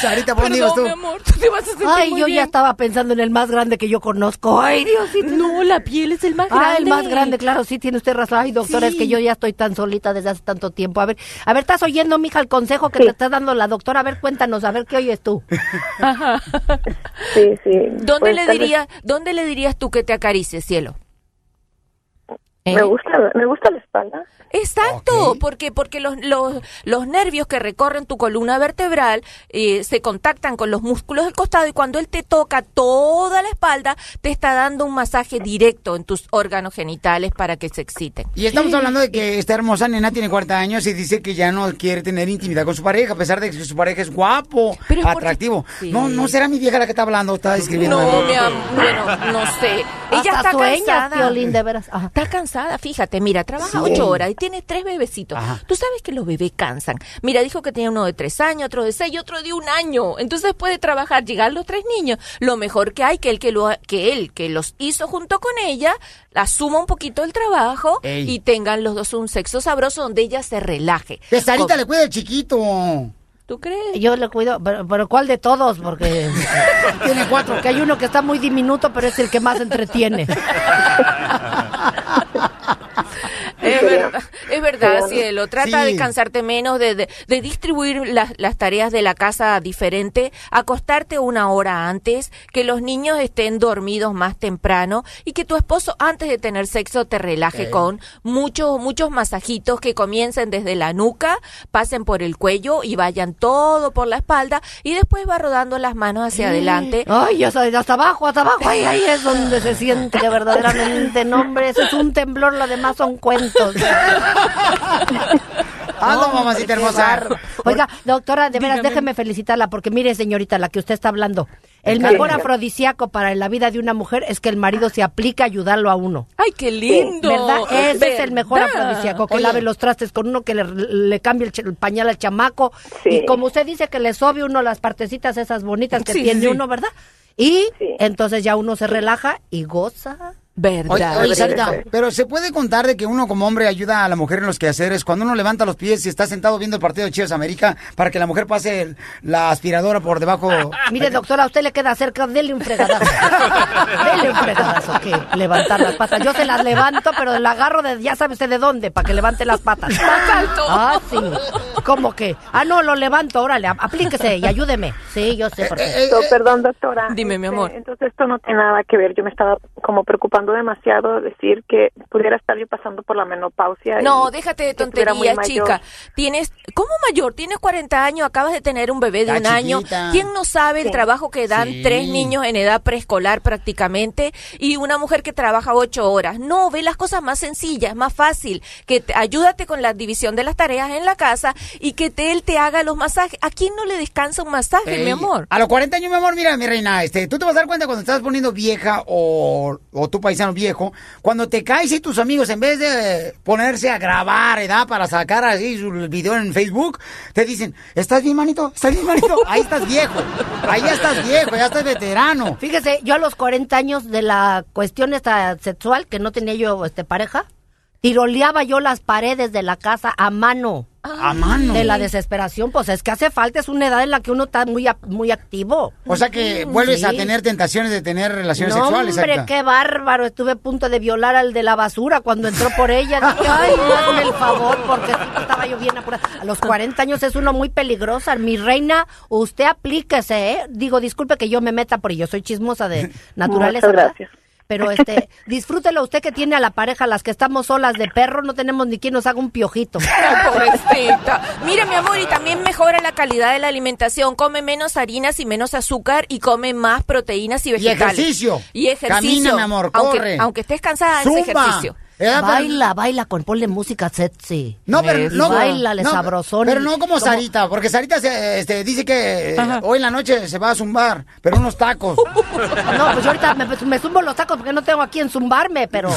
Sarita, ¿por dónde ibas tú? Mi amor, tú te vas a sentir Ay, muy yo bien. ya estaba pensando en el más grande que yo conozco. Ay, Diosito. No, la piel es el más Ah, grande. el más grande, claro, sí, tiene usted razón. Ay, doctora, Sí. es que yo ya estoy tan solita desde hace tanto tiempo. A ver, a ver, ¿estás oyendo, mija, el consejo que te está dando la doctora? A ver, cuéntanos, a ver, ¿qué oyes tú? Sí, sí. ¿Dónde Pues, le dirías, dónde le dirías tú que te acaricies, cielo? ¿Eh? Me gusta, me gusta la espalda. Exacto, porque porque los, los, los nervios que recorren tu columna vertebral eh, se contactan con los músculos del costado y cuando él te toca toda la espalda te está dando un masaje directo en tus órganos genitales para que se exciten. Y estamos hablando de que esta hermosa nena tiene 40 años y dice que ya no quiere tener intimidad con su pareja, a pesar de que su pareja es guapo, Pero es porque- atractivo. Sí. No, no será mi vieja la que está hablando, está escribiendo. No, mi amor, bueno, no sé. Ella Hasta está cansada. Piolín, de veras. Ajá. Está cansada cansada, fíjate, mira, trabaja Sí. ocho horas y tiene tres bebecitos. Ajá. Tú sabes que los bebés cansan. Mira, dijo que tenía uno de tres años, otro de seis y otro de un año. Entonces puede trabajar, llegar los tres niños. Lo mejor que hay que él que, lo, que él que los hizo junto con ella, asuma un poquito el trabajo Ey. y tengan los dos un sexo sabroso donde ella se relaje. Que Sarita le cuida al chiquito. ¿Tú crees? Yo le cuido, pero, pero ¿cuál de todos? Porque (laughs) tiene cuatro. Porque hay uno que está muy diminuto, pero es el que más entretiene. (laughs) Es verdad, es verdad, cielo. Trata Sí. de cansarte menos, de, de, de distribuir las, las tareas de la casa diferente, acostarte una hora antes, que los niños estén dormidos más temprano y que tu esposo antes de tener sexo te relaje con muchos, muchos masajitos que comiencen desde la nuca, pasen por el cuello y vayan todo por la espalda y después va rodando las manos hacia adelante. Ay, hasta abajo, hasta abajo. Ahí, ahí es donde se siente (laughs) verdaderamente, no, hombre, eso es un temblor, lo demás son cuentos. Ando, (laughs) No, mamacita hermosa. Oiga, doctora, de veras, Dígame. déjeme felicitarla, porque mire, señorita, la que usted está hablando, el mejor afrodisíaco para la vida de una mujer es que el marido se aplique a ayudarlo a uno. ¡Ay, qué lindo! ¿Verdad? Ese es el mejor afrodisíaco, que Oye. lave los trastes con uno, que le, le cambie el, pañal al chamaco. Y como usted dice, que le sobe uno las partecitas esas bonitas que Sí, tiene sí. uno, ¿verdad? Y entonces ya uno se relaja y goza. Oye, oye, Sarita, pero se puede contar de que uno como hombre ayuda a la mujer en los quehaceres cuando uno levanta los pies y está sentado viendo el partido de Chivas América para que la mujer pase el- la aspiradora por debajo. Mire, doctora, a usted le queda cerca, dele un fregadazo. (laughs) dele un fregadazo, que levantar las patas. Yo se las levanto, pero la agarro de, ya sabe usted de dónde, para que levante las patas. Ah, sí. ¿Cómo que? Ah, no, lo levanto, órale, aplíquese y ayúdeme. Sí, yo sé por qué. Perdón, doctora. Dime, mi Este, amor. Entonces esto no tiene nada que ver. Yo me estaba como preocupando demasiado decir que pudiera estar yo pasando por la menopausia. No, y déjate de tonterías, mayor. chica. Tienes, ¿cómo mayor? Tienes 40 años, acabas de tener un bebé de un año. ¿Quién no sabe el Sí. trabajo que dan Sí. tres niños en edad preescolar prácticamente y una mujer que trabaja ocho horas? No, ve las cosas más sencillas, más fácil. Que te- ayúdate con la división de las tareas en la casa y que te- él te haga los masajes. ¿A quién no le descansa un masaje, Ey, mi amor? A los 40 años, mi amor, mira, mi reina, este, tú te vas a dar cuenta cuando estás poniendo vieja o, o tu paisano viejo, cuando te caes y tus amigos, en vez de ponerse a grabar, ¿verdad? Para sacar así su video en Facebook, te dicen, ¿estás bien, manito? ¿Estás bien, manito? (laughs) Ahí estás viejo. Ahí ya estás viejo, ya estás veterano. Fíjese, yo a los 40 años de la cuestión esta sexual, que no tenía yo este pareja, tiroleaba yo las paredes de la casa a mano. A mano. De la desesperación, pues es que hace falta, es una edad en la que uno está muy, muy activo. O sea que vuelves a tener tentaciones de tener relaciones no, sexuales. hombre, qué bárbaro. Estuve a punto de violar al de la basura cuando entró por ella. Dije, ay, (laughs) hazme el favor, porque sí que estaba yo bien apurada. A los 40 años es uno muy peligrosa. Mi reina, usted aplíquese, ¿eh? Digo, disculpe que yo me meta, porque yo soy chismosa de (laughs) naturaleza. Muchas gracias. Pero este, (laughs) disfrútelo usted que tiene a la pareja, las que estamos solas de perro, no tenemos ni quien nos haga un piojito. (laughs) Pobrecita. Mira, mi amor, y también mejora la calidad de la alimentación. Come menos harinas y menos azúcar y come más proteínas y vegetales. ejercicio. Y ejercicio. Camina, mi amor, aunque, corre. Aunque estés cansada, Zumba. ejercicio. Eh, Baila, baila con ponle música sexy. No, pero Eso. no. Bailale no, sabrosón. Pero no como Sarita, porque Sarita se, este, dice que hoy en la noche se va a zumbar, pero unos tacos. (laughs) No, pues yo ahorita me, me zumbo los tacos porque no tengo a quién zumbarme, pero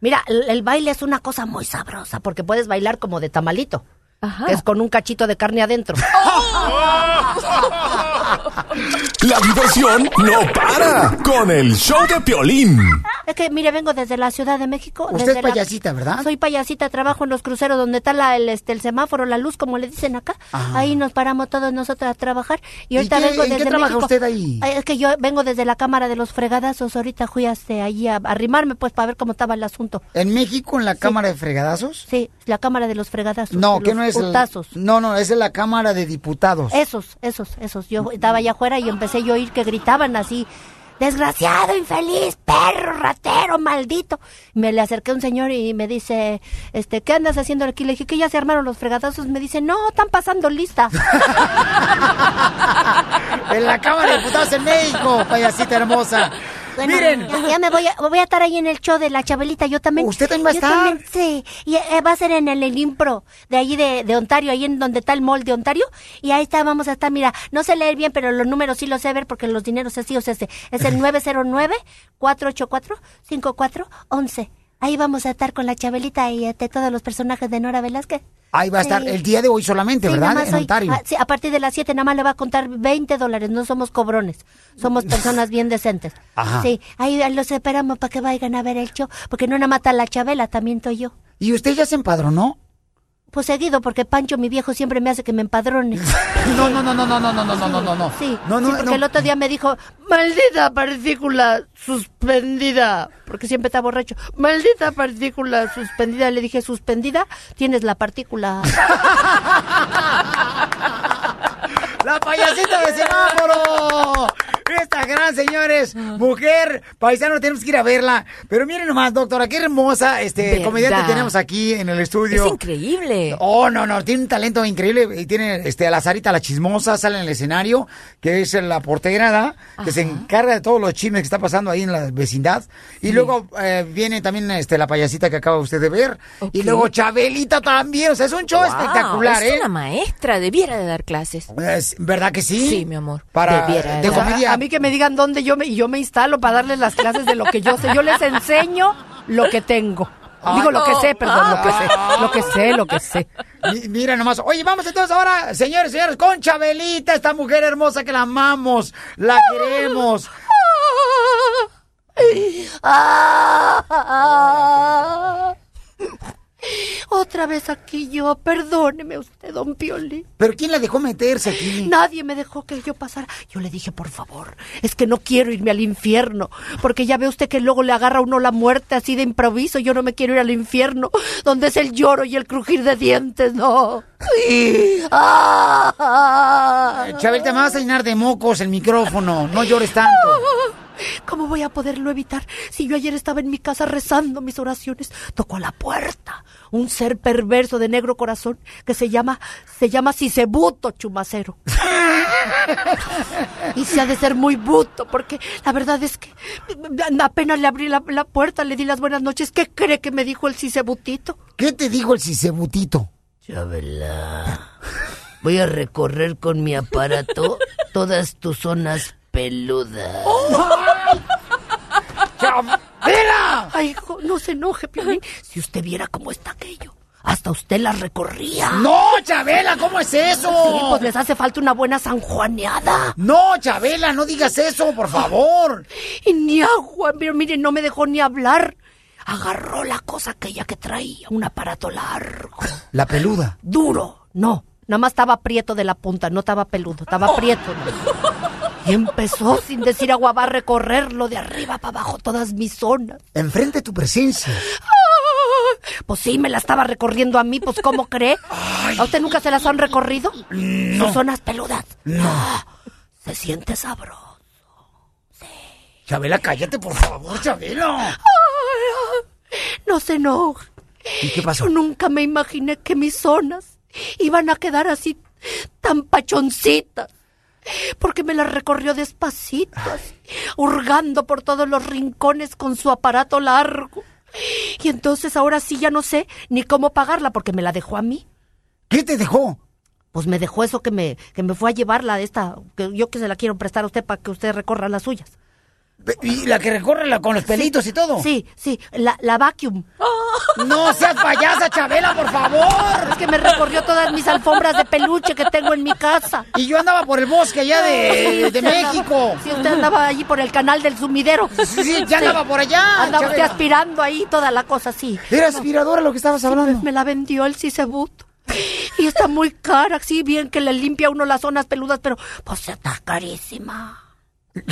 mira, el, el baile es una cosa muy sabrosa porque puedes bailar como de tamalito. Que es con un cachito de carne adentro. (laughs) La diversión no para con el show de Piolín. Es que, mire, vengo desde la Ciudad de México. Usted desde es la- payasita, ¿verdad? Soy payasita, trabajo en los cruceros donde está la, el, este, el semáforo, la luz, como le dicen acá. Ajá. Ahí nos paramos todos nosotros a trabajar. Y ¿Y ahorita qué- vengo en qué desde trabaja México. usted ahí? Es que yo vengo desde la Cámara de los Fregadazos. Ahorita fui hasta allí a, a arrimarme, pues, para ver cómo estaba el asunto. ¿En México, en la Cámara de Fregadazos? Sí, la Cámara de los Fregadazos. No, que los no es. Putazos. no, no, es en la Cámara de Diputados. Esos, esos, esos. Yo estaba allá afuera y empecé yo a oír que gritaban así, desgraciado, infeliz, perro, ratero, maldito. Me le acerqué a un señor y me dice, este, ¿qué andas haciendo aquí? Le dije que ya se armaron los fregadazos. Me dice, no, están pasando lista. (laughs) en la Cámara de Diputados en México, payasita hermosa. Bueno, Miren. ya, ya me voy a, voy a estar ahí en el show de la Chabelita, yo también. ¿Usted también va a estar? también, sí, y eh, va a ser en el, el Impro, de allí de, de Ontario, ahí en donde está el mall de Ontario, y ahí está, vamos a estar, mira, no sé leer bien, pero los números sí los sé ver, porque los dineros así, o sea, es el (laughs) 909-484-5411. Ahí vamos a estar con la Chabelita y este, todos los personajes de Nora Velázquez. Ahí va a estar Sí. el día de hoy solamente, Sí, ¿verdad? En hoy. Ontario. Ah, sí, a partir de las 7 nada más le va a contar 20 dólares. No somos cobrones. Somos (laughs) personas bien decentes. Ajá. Sí, ahí los esperamos para que vayan a ver el show. Porque no nada mata la Chabela, también estoy yo. ¿Y usted ya se empadronó? Pues seguido, porque Pancho, mi viejo, siempre me hace que me empadrone. No, no, no, no, no, no, no, no, no, no, no. Sí, No, no, sí, porque no. el otro día me dijo, maldita partícula suspendida, porque siempre está borracho. Maldita partícula suspendida. Le dije, suspendida, tienes la partícula. ¡La payasita de semáforo! Esta gran, señores, mujer, paisano, tenemos que ir a verla. Pero miren nomás, doctora, qué hermosa este ¿Verdad? comediante tenemos aquí en el estudio. Es increíble. Oh, no, no, tiene un talento increíble. Y tiene este, a la Sarita, la chismosa, sale en el escenario, que es la portera, que se encarga de todos los chismes que está pasando ahí en la vecindad. Y luego eh, viene también este, la payasita que acaba usted de ver. Y luego Chabelita también. O sea, es un show Wow, espectacular, es ¿eh? una maestra, debiera de dar clases. Es- ¿Verdad que sí? Sí, mi amor. Para, Debiera de de comedia. A mí que me digan dónde yo me, y yo me instalo para darles las clases de lo que yo sé. Yo les enseño lo que tengo. Digo lo que sé, perdón, lo que sé. Lo que sé, lo que sé. Mi- Mira nomás. Oye, vamos entonces ahora, señores, señores, con Chabelita, esta mujer hermosa que la amamos, la queremos. Ah. Otra vez aquí yo, perdóneme usted, don Pioli. ¿Pero quién la dejó meterse aquí? Nadie me dejó que yo pasara. Yo le dije, por favor, es que no quiero irme al infierno, porque ya ve usted que luego le agarra a uno la muerte así de improviso. Yo no me quiero ir al infierno, donde es el lloro y el crujir de dientes, no. Ah. Chabelita, me vas a llenar de mocos el micrófono. No llores tanto. ¿Cómo voy a poderlo evitar si yo ayer estaba en mi casa rezando mis oraciones? Tocó a la puerta un ser perverso de negro corazón que se llama, se llama Sisebuto Chumacero. y se ha de ser muy buto, porque la verdad es que apenas le abrí la, la puerta, le di las buenas noches. ¿Qué cree que me dijo el Sisebutito? ¿Qué te dijo el Cisebutito? Chabela, voy a recorrer con mi aparato todas tus zonas peludas. ¡Chabela! Ay, hijo, no se enoje, Piolín. Si usted viera cómo está aquello. Hasta usted la recorría. ¡No, Chabela! ¿Cómo es eso? Sí, pues les hace falta una buena sanjuaneada. No, Chabela, no digas eso, por favor. Y ni agua, pero mire, no me dejó ni hablar. Agarró la cosa aquella que traía, un aparato largo. La peluda. Duro, no. Nada más estaba prieto de la punta, no estaba peludo, estaba prieto. ¿no? Y empezó sin decir agua va a recorrerlo de arriba para abajo todas mis zonas. Enfrente tu presencia. Pues sí, me la estaba recorriendo a mí, pues ¿cómo cree? ¿A usted nunca se las han recorrido? Sus zonas peludas. No. (gasps) Se siente sabroso. Chabela, cállate, por favor, Chabela. No se enoje. ¿Y qué pasó? Yo nunca me imaginé que mis zonas iban a quedar así tan pachoncitas. Porque me las recorrió despacito, hurgando por todos los rincones con su aparato largo. Y entonces ahora sí ya no sé ni cómo pagarla porque me la dejó a mí. ¿Qué te dejó? Pues me dejó eso que me, que me fue a llevarla esta, que yo que se la quiero prestar a usted para que usted recorra las suyas. ¿Y la que recorre la- con los pelitos y todo? Sí, sí, la, la vacuum. No seas payasa, Chabela, por favor. Es que me recorrió todas mis alfombras de peluche que tengo en mi casa. Y yo andaba por el bosque allá de, Sí, de usted andaba- México. Sí, usted andaba allí por el canal del sumidero. Sí, sí, ya andaba por allá, Andaba usted aspirando ahí toda la cosa así. Era aspiradora lo que estabas hablando. pues me la vendió el Cisebuto. Y está muy cara, sí, bien que le limpia uno las zonas peludas, pero pues está carísima. (laughs)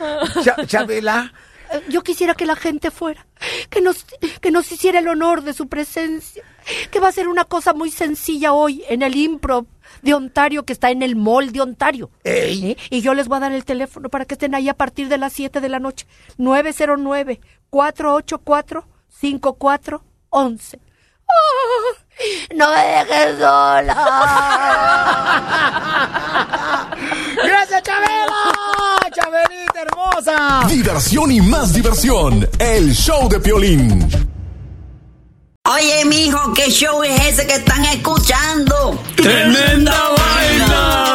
(laughs) Cha- Chabela. Yo quisiera que la gente fuera, que nos, que nos hiciera el honor de su presencia, que va a ser una cosa muy sencilla hoy en el improv de Ontario que está en el mall de Ontario. ¿Eh? Y yo les voy a dar el teléfono para que estén ahí a partir de las 7 de la noche. 909-484-5411. (laughs) ¡Ah! ¡No me dejes sola! (laughs) ¡Chabelita hermosa! Diversión y más diversión. El show de Piolín. Oye, mijo, ¿qué show es ese que están escuchando? ¡Tremenda vaina!